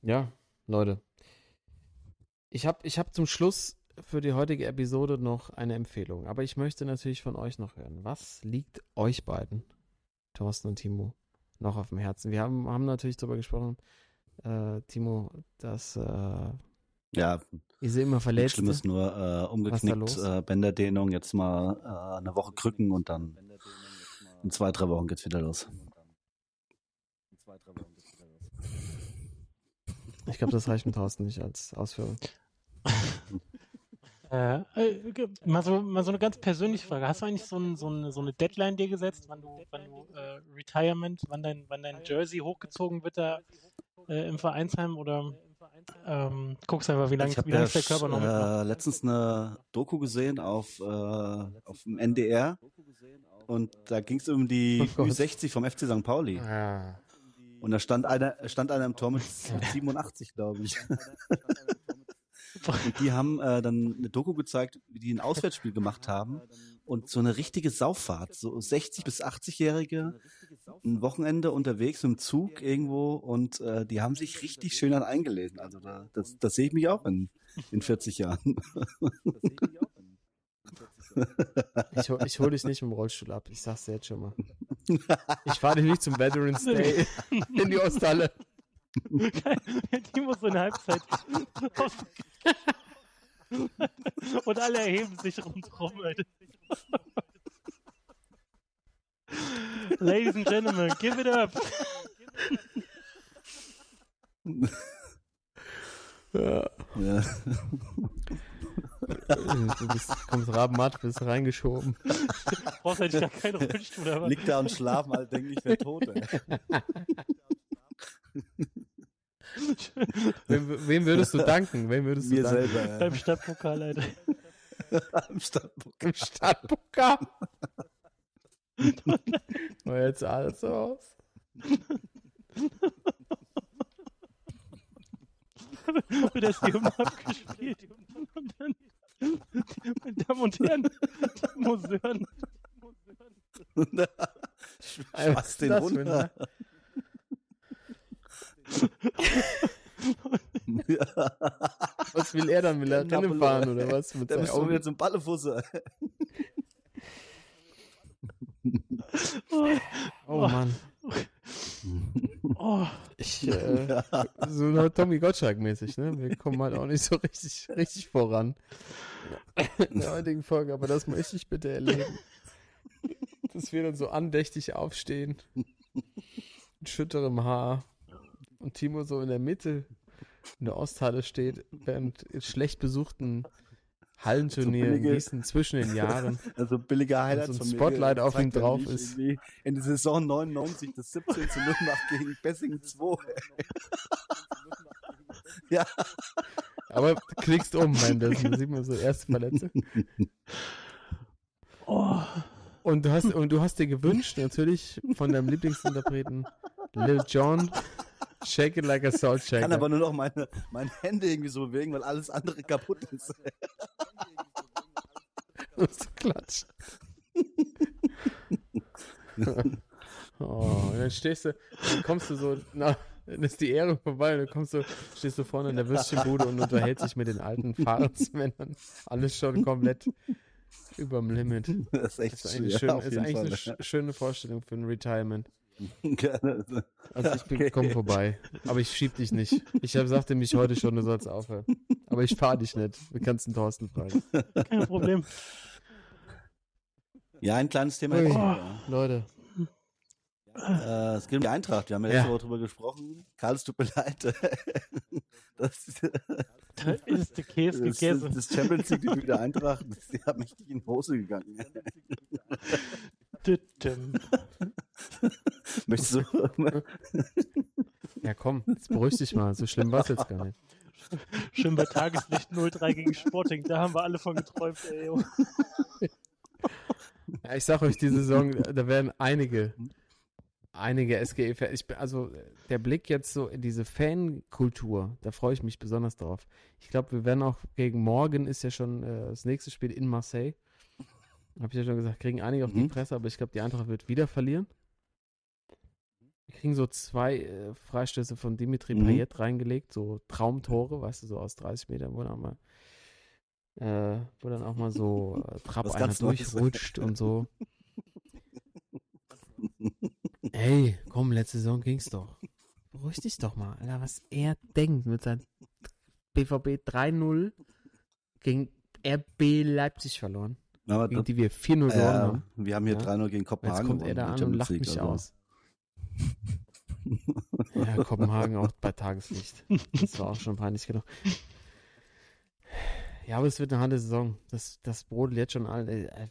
Ja, Leute. Ich habe ich hab zum Schluss für die heutige Episode noch eine Empfehlung. Aber ich möchte natürlich von euch noch hören. Was liegt euch beiden, Thorsten und Timo, noch auf dem Herzen? Wir haben, haben natürlich darüber gesprochen, äh, Timo, dass äh, ja Ise immer nichts verletzt Schlimmes, nur äh, umgeknickt, ist äh, Bänderdehnung, jetzt mal äh, eine Woche Krücken und dann in zwei, drei Wochen geht's wieder los. Ich glaube, das reicht mit Thorsten nicht als Ausführung. Äh, äh, mal, so, mal so eine ganz persönliche Frage. Hast du eigentlich so, ein, so, eine, so eine Deadline dir gesetzt, wann du, wann du äh, Retirement, wann dein, wann dein Jersey hochgezogen wird da äh, im Vereinsheim oder ähm, guckst einfach, wie lange ich wie lang ja ist der Körper noch mitmacht? äh, letztens eine Doku gesehen auf, äh, auf dem NDR und da ging es um die Oh Gott. Ü60 vom FC St. Pauli. Ah. Und da stand einer, stand einer im Tor mit 87, glaube ich. Und die haben äh, dann eine Doku gezeigt, wie die ein Auswärtsspiel gemacht haben und so eine richtige Sauffahrt, so 60 bis 80-Jährige ein Wochenende unterwegs im Zug irgendwo und äh, die haben sich richtig schön dann eingelesen. Also da, das, das sehe ich mich auch in, in 40 Jahren. Ich, hol- ich hole dich nicht im Rollstuhl ab, ich sag's dir jetzt schon mal. Ich fahre dich nicht zum Veterans Day in die Osthalle. Die muss so eine Halbzeit. Und alle erheben sich rundherum, Alter. Ladies and Gentlemen, give it up. Ja. ja. Du bist, kommst Rabenmatt, bist reingeschoben. Brauchst eigentlich gar keinen Rollstuhl, oder was? Liegt da und schlafen, alle denken, ich wäre tot. Ey. Wem, wem würdest du danken? Wem würdest du Mir danken? selber. Beim Stadtpokal, Alter. Ja. Im Stadtbuch. Im Stadtpokal. Jetzt alles so aus. Und da ist die Hymne abgespielt. Und dann, meine Damen und Herren, die Museuren. Schmeiß den das runter. Was will er dann? Will er Der Rennen fahren oder was? Mit Der seinen müsste Augen? wieder zum Ballefusse. Oh Mann. Oh, Ich, äh, so Tommy Gottschalk-mäßig, ne? Wir kommen halt auch nicht so richtig, richtig voran in der heutigen Folge, aber das möchte ich bitte erleben. Dass wir dann so andächtig aufstehen, mit schütterem Haar und Timo so in der Mitte in der Osthalle steht, während schlecht besuchten Hallenturnier in billige- Gießen zwischen den Jahren. Also billige Highlights so ein Spotlight auf ihm drauf ist. In der Saison 99 das 17 zu 0 macht gegen Bessingen 2. ja, Aber du klickst um währenddessen, da sieht man so erste Verletzung. oh. Und du hast, und du hast dir gewünscht, natürlich von deinem Lieblingsinterpreten Lil Jon, Shake It Like a Salt kann Shaker. aber nur noch meine, meine Hände irgendwie so bewegen, weil alles andere kaputt ist. Und so klatschen. oh, dann stehst du, dann kommst du so, na, dann ist die Ehre vorbei und dann kommst du, stehst du vorne in der Würstchenbude und unterhältst dich mit den alten Fahrradsmännern. Alles schon komplett überm Limit. Das ist echt Das ist eigentlich, schön, schön, auf ist eigentlich eine Fall. sch schöne Vorstellung für ein Retirement. Gerne. Also ich bin, Okay. komm vorbei. Aber ich schieb dich nicht. Ich hab, sagte mich heute schon, du sollst aufhören. Aber ich fahr dich nicht. Du kannst den Thorsten fragen. Kein Problem. Ja, ein kleines Thema. Oh. ja. Leute. Äh, es geht um die Eintracht. Wir haben ja letzte Ja. Woche drüber gesprochen. Karl, es tut mir leid. Das, Da ist der Käse das, gegessen. das Champions League Debüt der Eintracht, ist ja mächtig in die Hose gegangen. Möchtest du? Ja, komm, jetzt beruhig dich mal. So schlimm war es jetzt gar nicht. Schön bei Tageslicht 0-3 gegen Sporting. Da haben wir alle von geträumt, ey. Ja, ich sag euch, die Saison, da werden einige, einige SGE, Fan- ich bin, also der Blick jetzt so in diese Fankultur, da freue ich mich besonders drauf. Ich glaube, wir werden auch gegen morgen ist ja schon äh, das nächste Spiel in Marseille. Habe ich ja schon gesagt, kriegen einige auf die Mhm. Fresse, aber ich glaube, die Eintracht wird wieder verlieren. Wir kriegen so zwei äh, Freistöße von Dimitri Mhm. Payet reingelegt, so Traumtore, weißt du, so aus 30 Metern, wo dann auch mal, äh, wo dann auch mal so äh, Trapp einer durchrutscht und so. Ey, komm, letzte Saison ging's doch. Beruhig dich doch mal, Alter, was er denkt mit seinem BVB 3-0 gegen RB Leipzig verloren, Aber gegen die wir 4-0 gewonnen äh, haben. wir haben hier Ja. 3-0 gegen Jetzt Kopenhagen. kommt er da an und lacht Champions mich League, aus. Ja, Kopenhagen auch bei Tageslicht. Das war auch schon peinlich genug. Ja, aber es wird eine harte Saison. Das, das brodelt jetzt schon all. Äh,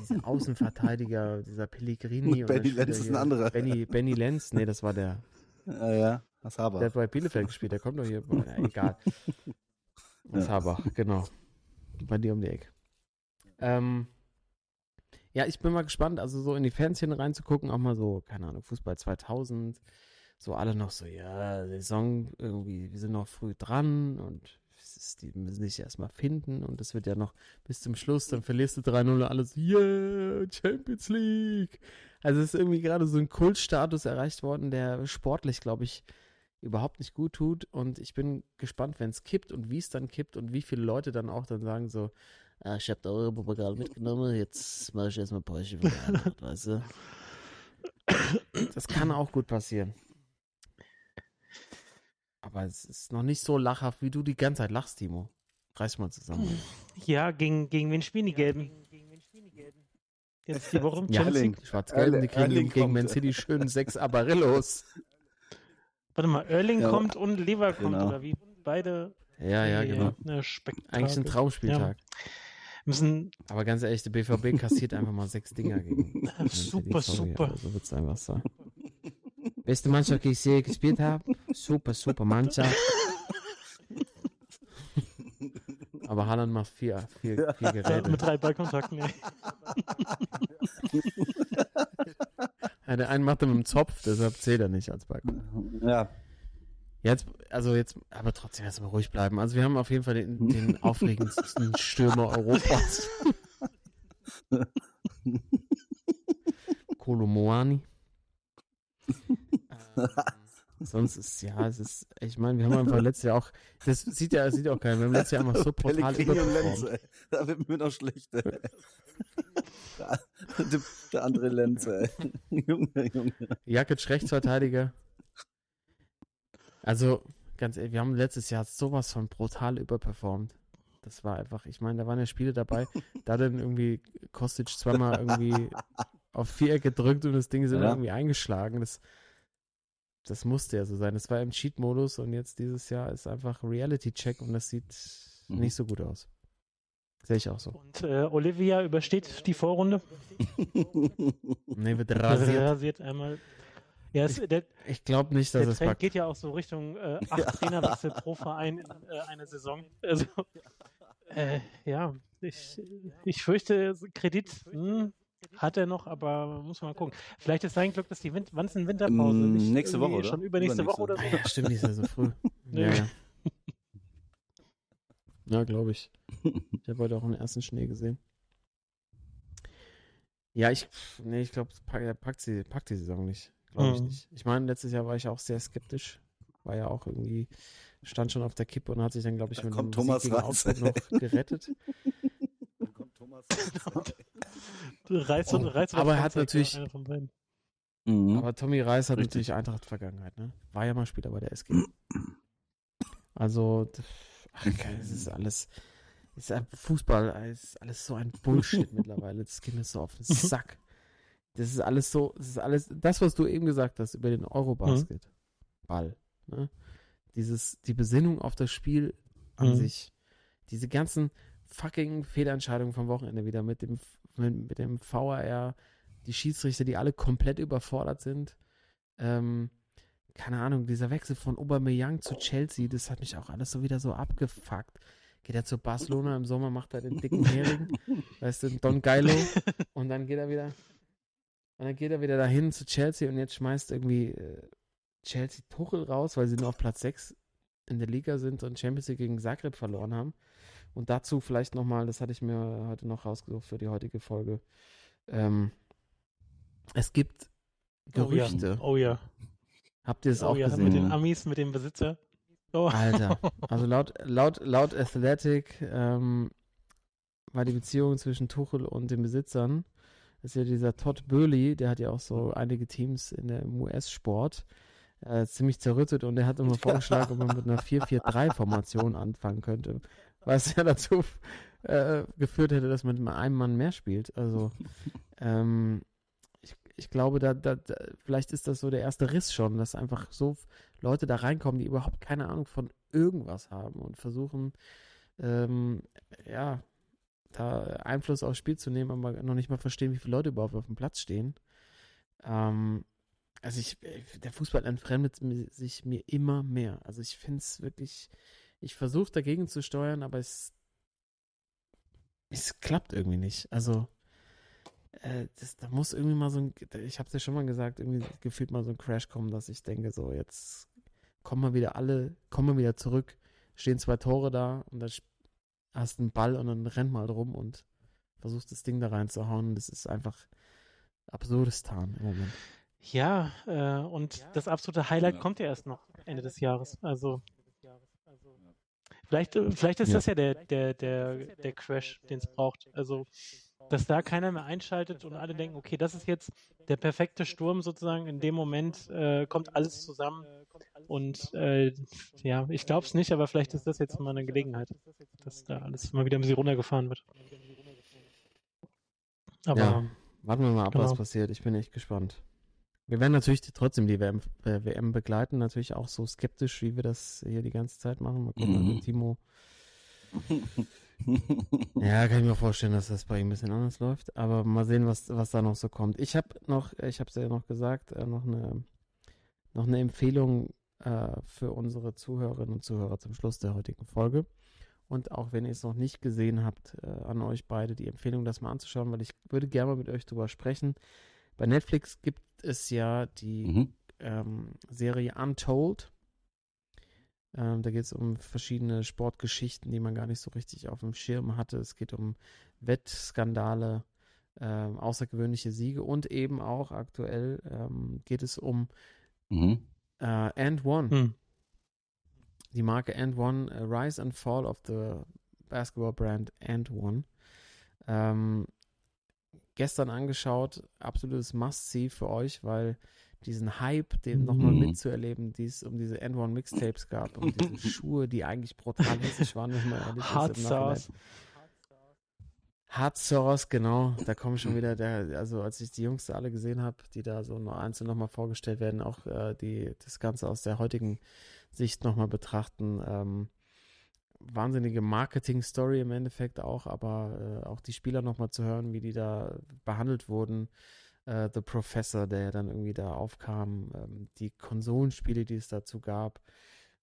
diese Außenverteidiger, dieser Pellegrini. Benny Lenz ist ein anderer. Benny, Benny Lenz, nee, das war der. Also. Ja, ja, das Der hat bei Bielefeld gespielt, der kommt doch hier. Na, egal. Das Ja. Genau. Bei dir um die Ecke. Ähm, ja, ich bin mal gespannt, also so in die Fanszene reinzugucken, auch mal so, keine Ahnung, Fußball 2000, so alle noch so, ja, Saison irgendwie, wir sind noch früh dran und die müssen sich erstmal finden und das wird ja noch bis zum Schluss, dann verlierst du 3-0 und alles, yeah, Champions League. Also es ist irgendwie gerade so ein Kultstatus erreicht worden, der sportlich, glaube ich, überhaupt nicht gut tut und ich bin gespannt, wenn es kippt und wie es dann kippt und wie viele Leute dann auch dann sagen so, ah, ich habe da eure Pokal mitgenommen, jetzt mache ich erstmal Porsche für die Eintracht, weißt du? Das kann auch gut passieren. Aber es ist noch nicht so lachhaft, wie du die ganze Zeit lachst, Timo. Reiß mal zusammen. Ja, gegen, gegen wen spielen die Gelben? Jetzt die Woche im Ja, Champions League. Schwarz-Gelb, und die kriegen Erling gegen kommt. Man City schön sechs Abarillos. Warte mal, Erling Ja. kommt und Lever kommt, Genau. oder wie? Beide. Ja, ja, genau. Eigentlich ein Traumspieltag. Müssen, Aber ganz ehrlich, der BVB kassiert einfach mal sechs Dinger gegen. Super, super. So wird es einfach sein. Beste Mannschaft, die ich je gespielt habe. Super, super Mannschaft. Aber Haaland macht vier, vier, vier Geräte. mit drei Ballkontakten, ey. Ja, der einen macht er mit dem Zopf, deshalb zählt er nicht als Balkon. Ja, Jetzt, also jetzt, aber trotzdem erstmal ruhig bleiben. Also wir haben auf jeden Fall den, den aufregendsten Stürmer Europas. Kolomoani. Ähm, sonst ist, ja, es ist, ich meine, wir haben einfach letztes Jahr auch, das sieht ja, das sieht auch keiner, wir haben letztes Jahr einfach so brutal überperformt. Lenz, ey. Da wird mir noch schlechter. ey. Der, der, der andere Lenz, ey. Junge, Junge. Jakic Rechtsverteidiger. Also, ganz ehrlich, wir haben letztes Jahr sowas von brutal überperformt. Das war einfach, ich meine, da waren ja Spiele dabei, da dann irgendwie Kostic zweimal irgendwie auf Viereck gedrückt und das Ding ist immer Ja. irgendwie eingeschlagen. Das, das musste ja so sein. Das war im Cheat-Modus und jetzt dieses Jahr ist einfach Reality-Check und das sieht Mhm. nicht so gut aus. Sehe ich auch so. Und äh, Olivia übersteht die Vorrunde. Nee, wird rasiert. Rasiert einmal. Ja, es, der, Ich glaube nicht, dass der es Trend packt. geht ja auch so Richtung äh, acht Trainerwechsel pro Verein in äh, einer Saison. Also, äh, ja, ich, ich fürchte, Kredit hm, hat er noch, aber muss man mal gucken. Vielleicht ist sein Glück, dass die Win wann Winterpause? Mm, Nicht nächste Woche, oder? Schon übernächste Übernächste. Woche oder Ah so? ja, stimmt, die ist ja so früh. Ja, ja. ja glaube ich. Ich habe heute auch einen ersten Schnee gesehen. Ja, ich, nee, ich glaube, er packt, sie, packt die Saison nicht. Glaube ich Mhm. nicht. Ich meine, letztes Jahr war ich auch sehr skeptisch. War ja auch irgendwie, stand schon auf der Kippe und hat sich dann, glaube ich, Da mit kommt dem Thomas Sieg noch gerettet. Dann kommt Thomas. Reiß und, Reiß oder Aber er hat natürlich-. Mhm. Aber Tommy Reis hat Richtig. natürlich Eintracht-Vergangenheit, ne? War ja mal Spieler bei der SG. Also, ach, es ist alles, ist Fußball, ist alles so ein Bullshit mittlerweile. Das geht mir so auf den Sack. Das ist alles so, das ist alles, das, was du eben gesagt hast über den Eurobasket. Ball, ne? Dieses, die Besinnung auf das Spiel an Mhm. sich. Diese ganzen fucking Fehlentscheidungen vom Wochenende wieder mit dem, mit, mit dem VAR, die Schiedsrichter, die alle komplett überfordert sind. Ähm, keine Ahnung, dieser Wechsel von Aubameyang zu Chelsea, das hat mich auch alles so wieder so abgefuckt. Geht er zu Barcelona im Sommer, macht er den dicken Hering, weißt du, Don Geilo, und dann geht er wieder, und dann geht er wieder dahin zu Chelsea und jetzt schmeißt irgendwie äh, Chelsea Tuchel raus, weil sie nur auf Platz 6 in der Liga sind und Champions League gegen Zagreb verloren haben. Und dazu vielleicht nochmal, das hatte ich mir heute noch rausgesucht für die heutige Folge. Ähm, es gibt Gerüchte. Oh ja. Oh ja. Habt ihr es Oh auch ja, gesehen? mit den Amis, mit dem Besitzer. Oh. Alter. Also laut, laut, laut Athletic ähm, war die Beziehung zwischen Tuchel und den Besitzern, ist ja dieser Todd Burley, der hat ja auch so einige Teams in der im US-Sport, äh, ziemlich zerrüttet und der hat immer vorgeschlagen, ob man mit einer 4-4-3-Formation anfangen könnte. Was ja dazu äh, geführt hätte, dass man mit einem Mann mehr spielt. Also ähm, ich, ich glaube, da, da, da, vielleicht ist das so der erste Riss schon, dass einfach so Leute da reinkommen, die überhaupt keine Ahnung von irgendwas haben und versuchen, ähm, ja, da Einfluss aufs Spiel zu nehmen, aber noch nicht mal verstehen, wie viele Leute überhaupt auf dem Platz stehen. Ähm, also ich, der Fußball entfremdet sich mir immer mehr. Also ich finde es wirklich, ich versuche dagegen zu steuern, aber es, es klappt irgendwie nicht. Also äh, das, da muss irgendwie mal so ein, ich habe es ja schon mal gesagt, irgendwie gefühlt mal so ein Crash kommen, dass ich denke, so jetzt kommen wir wieder alle, kommen wir wieder zurück, stehen zwei Tore da und dann hast einen Ball und dann rennt mal drum und versuchst das Ding da reinzuhauen. Das ist einfach absurdistan im Moment. Ja, äh, und das absolute Highlight kommt ja erst noch Ende des Jahres. Also vielleicht, äh, vielleicht ist Ja. das ja der, der, der, der Crash, den es braucht. Also, dass da keiner mehr einschaltet und alle denken, okay, das ist jetzt der perfekte Sturm sozusagen. In dem Moment äh, kommt alles zusammen. Und äh, ja, ich glaube es nicht, aber vielleicht ist das jetzt mal eine Gelegenheit, dass da alles mal wieder ein bisschen runtergefahren wird. Aber ja, warten wir mal ab, was genau. passiert. Ich bin echt gespannt. Wir werden natürlich trotzdem die WM, äh, WM begleiten, natürlich auch so skeptisch, wie wir das hier die ganze Zeit machen. Mal gucken, Mhm. Timo. Ja, kann ich mir vorstellen, dass das bei ihm ein bisschen anders läuft. Aber mal sehen, was, was da noch so kommt. Ich habe noch, ich habe es ja noch gesagt, äh, noch eine, noch eine Empfehlung äh, für unsere Zuhörerinnen und Zuhörer zum Schluss der heutigen Folge. Und auch wenn ihr es noch nicht gesehen habt, äh, an euch beide die Empfehlung, das mal anzuschauen, weil ich würde gerne mal mit euch drüber sprechen. Bei Netflix gibt es ja die Mhm. ähm, Serie Untold. Ähm, da geht es um verschiedene Sportgeschichten, die man gar nicht so richtig auf dem Schirm hatte. Es geht um Wettskandale, ähm, außergewöhnliche Siege und eben auch aktuell ähm, geht es um Mhm. äh, And One. hm. Die Marke And One, äh, Rise and Fall of the Basketball Brand And One. Ähm, gestern angeschaut, absolutes Must-See für euch, weil diesen Hype, den nochmal Mhm. mitzuerleben, die es um diese And One Mixtapes gab, um diese Schuhe, die eigentlich brutal hässlich waren, wenn man ehrlich ist, Hard im Nachhinein. Sauce. Hard Sauce, genau. Da kommen schon wieder der, also als ich die Jungs alle gesehen habe, die da so nur einzeln nochmal vorgestellt werden, auch äh, die das Ganze aus der heutigen Sicht nochmal betrachten. Ähm, wahnsinnige Marketing-Story im Endeffekt auch, aber äh, auch die Spieler nochmal zu hören, wie die da behandelt wurden. Äh, The Professor, der ja dann irgendwie da aufkam, ähm, die Konsolenspiele, die es dazu gab,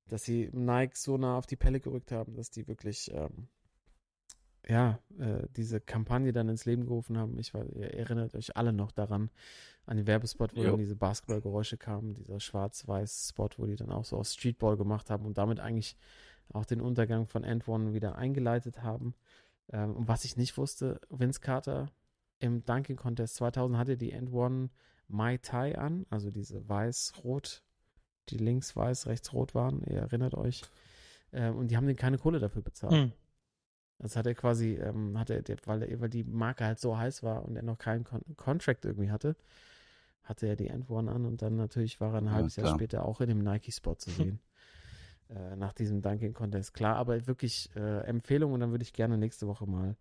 dass sie Nike so nah auf die Pelle gerückt haben, dass die wirklich ähm, ja, äh, diese Kampagne dann ins Leben gerufen haben. Ich weiß, ihr erinnert euch alle noch daran, an den Werbespot, wo Jo. dann diese Basketballgeräusche kamen, dieser schwarz-weiß Spot, wo die dann auch so aus Streetball gemacht haben und damit eigentlich auch den Untergang von End One wieder eingeleitet haben. Ähm, und was ich nicht wusste, Vince Carter im Dunking Contest 2000 hatte die End One Mai Tai an, also diese weiß-rot, die links weiß, rechts rot waren, ihr erinnert euch. Ähm, und die haben den keine Kohle dafür bezahlt. Hm. Das hat er quasi, ähm, hat er, der, weil, er, weil die Marke halt so heiß war und er noch keinen Con Contract irgendwie hatte, hatte er die End One an und dann natürlich war er ein Ja, halbes Jahr klar. später auch in dem Nike-Spot zu sehen. äh, nach diesem Dunking Contest. Klar, aber wirklich äh, Empfehlung und dann würde ich gerne nächste Woche mal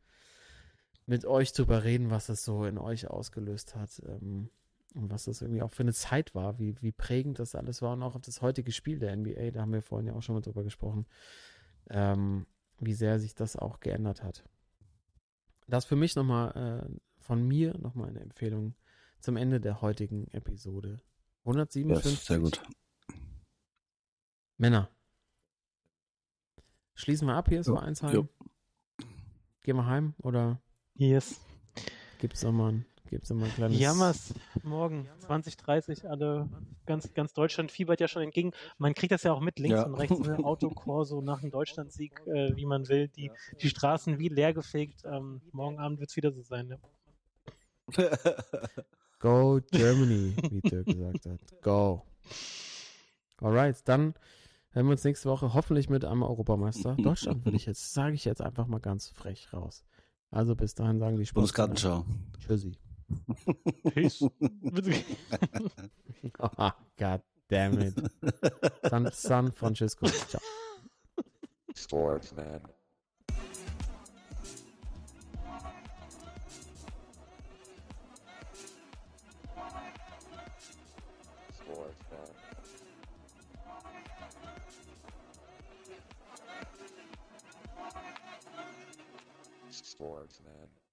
mit euch drüber reden, was das so in euch ausgelöst hat. Ähm, und was das irgendwie auch für eine Zeit war, wie, wie prägend das alles war und auch auf das heutige Spiel der NBA, da haben wir vorhin ja auch schon mal drüber gesprochen, ähm, wie sehr sich das auch geändert hat. Das für mich nochmal äh, von mir nochmal eine Empfehlung zum Ende der heutigen Episode. Ja, 157. ist sehr gut. Männer. Schließen wir ab hier, ist Jo, Vereinsheim. Gehen wir heim oder Yes. gibt's noch mal ein, gibt's noch mal ein kleines Jammers morgen 2030 alle ganz ganz Deutschland fiebert ja schon entgegen. Man kriegt das ja auch mit links Ja. und rechts eine Autokorso nach dem Deutschlandsieg, äh, wie man will. Die die Straßen wie leer gefegt. Ähm, morgen Abend wird es wieder so sein. Ne? Go Germany, wie Dirk gesagt hat. Go. Alright, dann hören wir uns nächste Woche hoffentlich mit einem Europameister. Deutschland würde ich jetzt, sage ich jetzt einfach mal ganz frech raus. Also bis dahin sagen die Spaß. Bundesgartenschau. Tschüssi. Peace. Oh, God damn it. San, San Francisco. Ciao. Sportsman. Sportsman. Sportsman.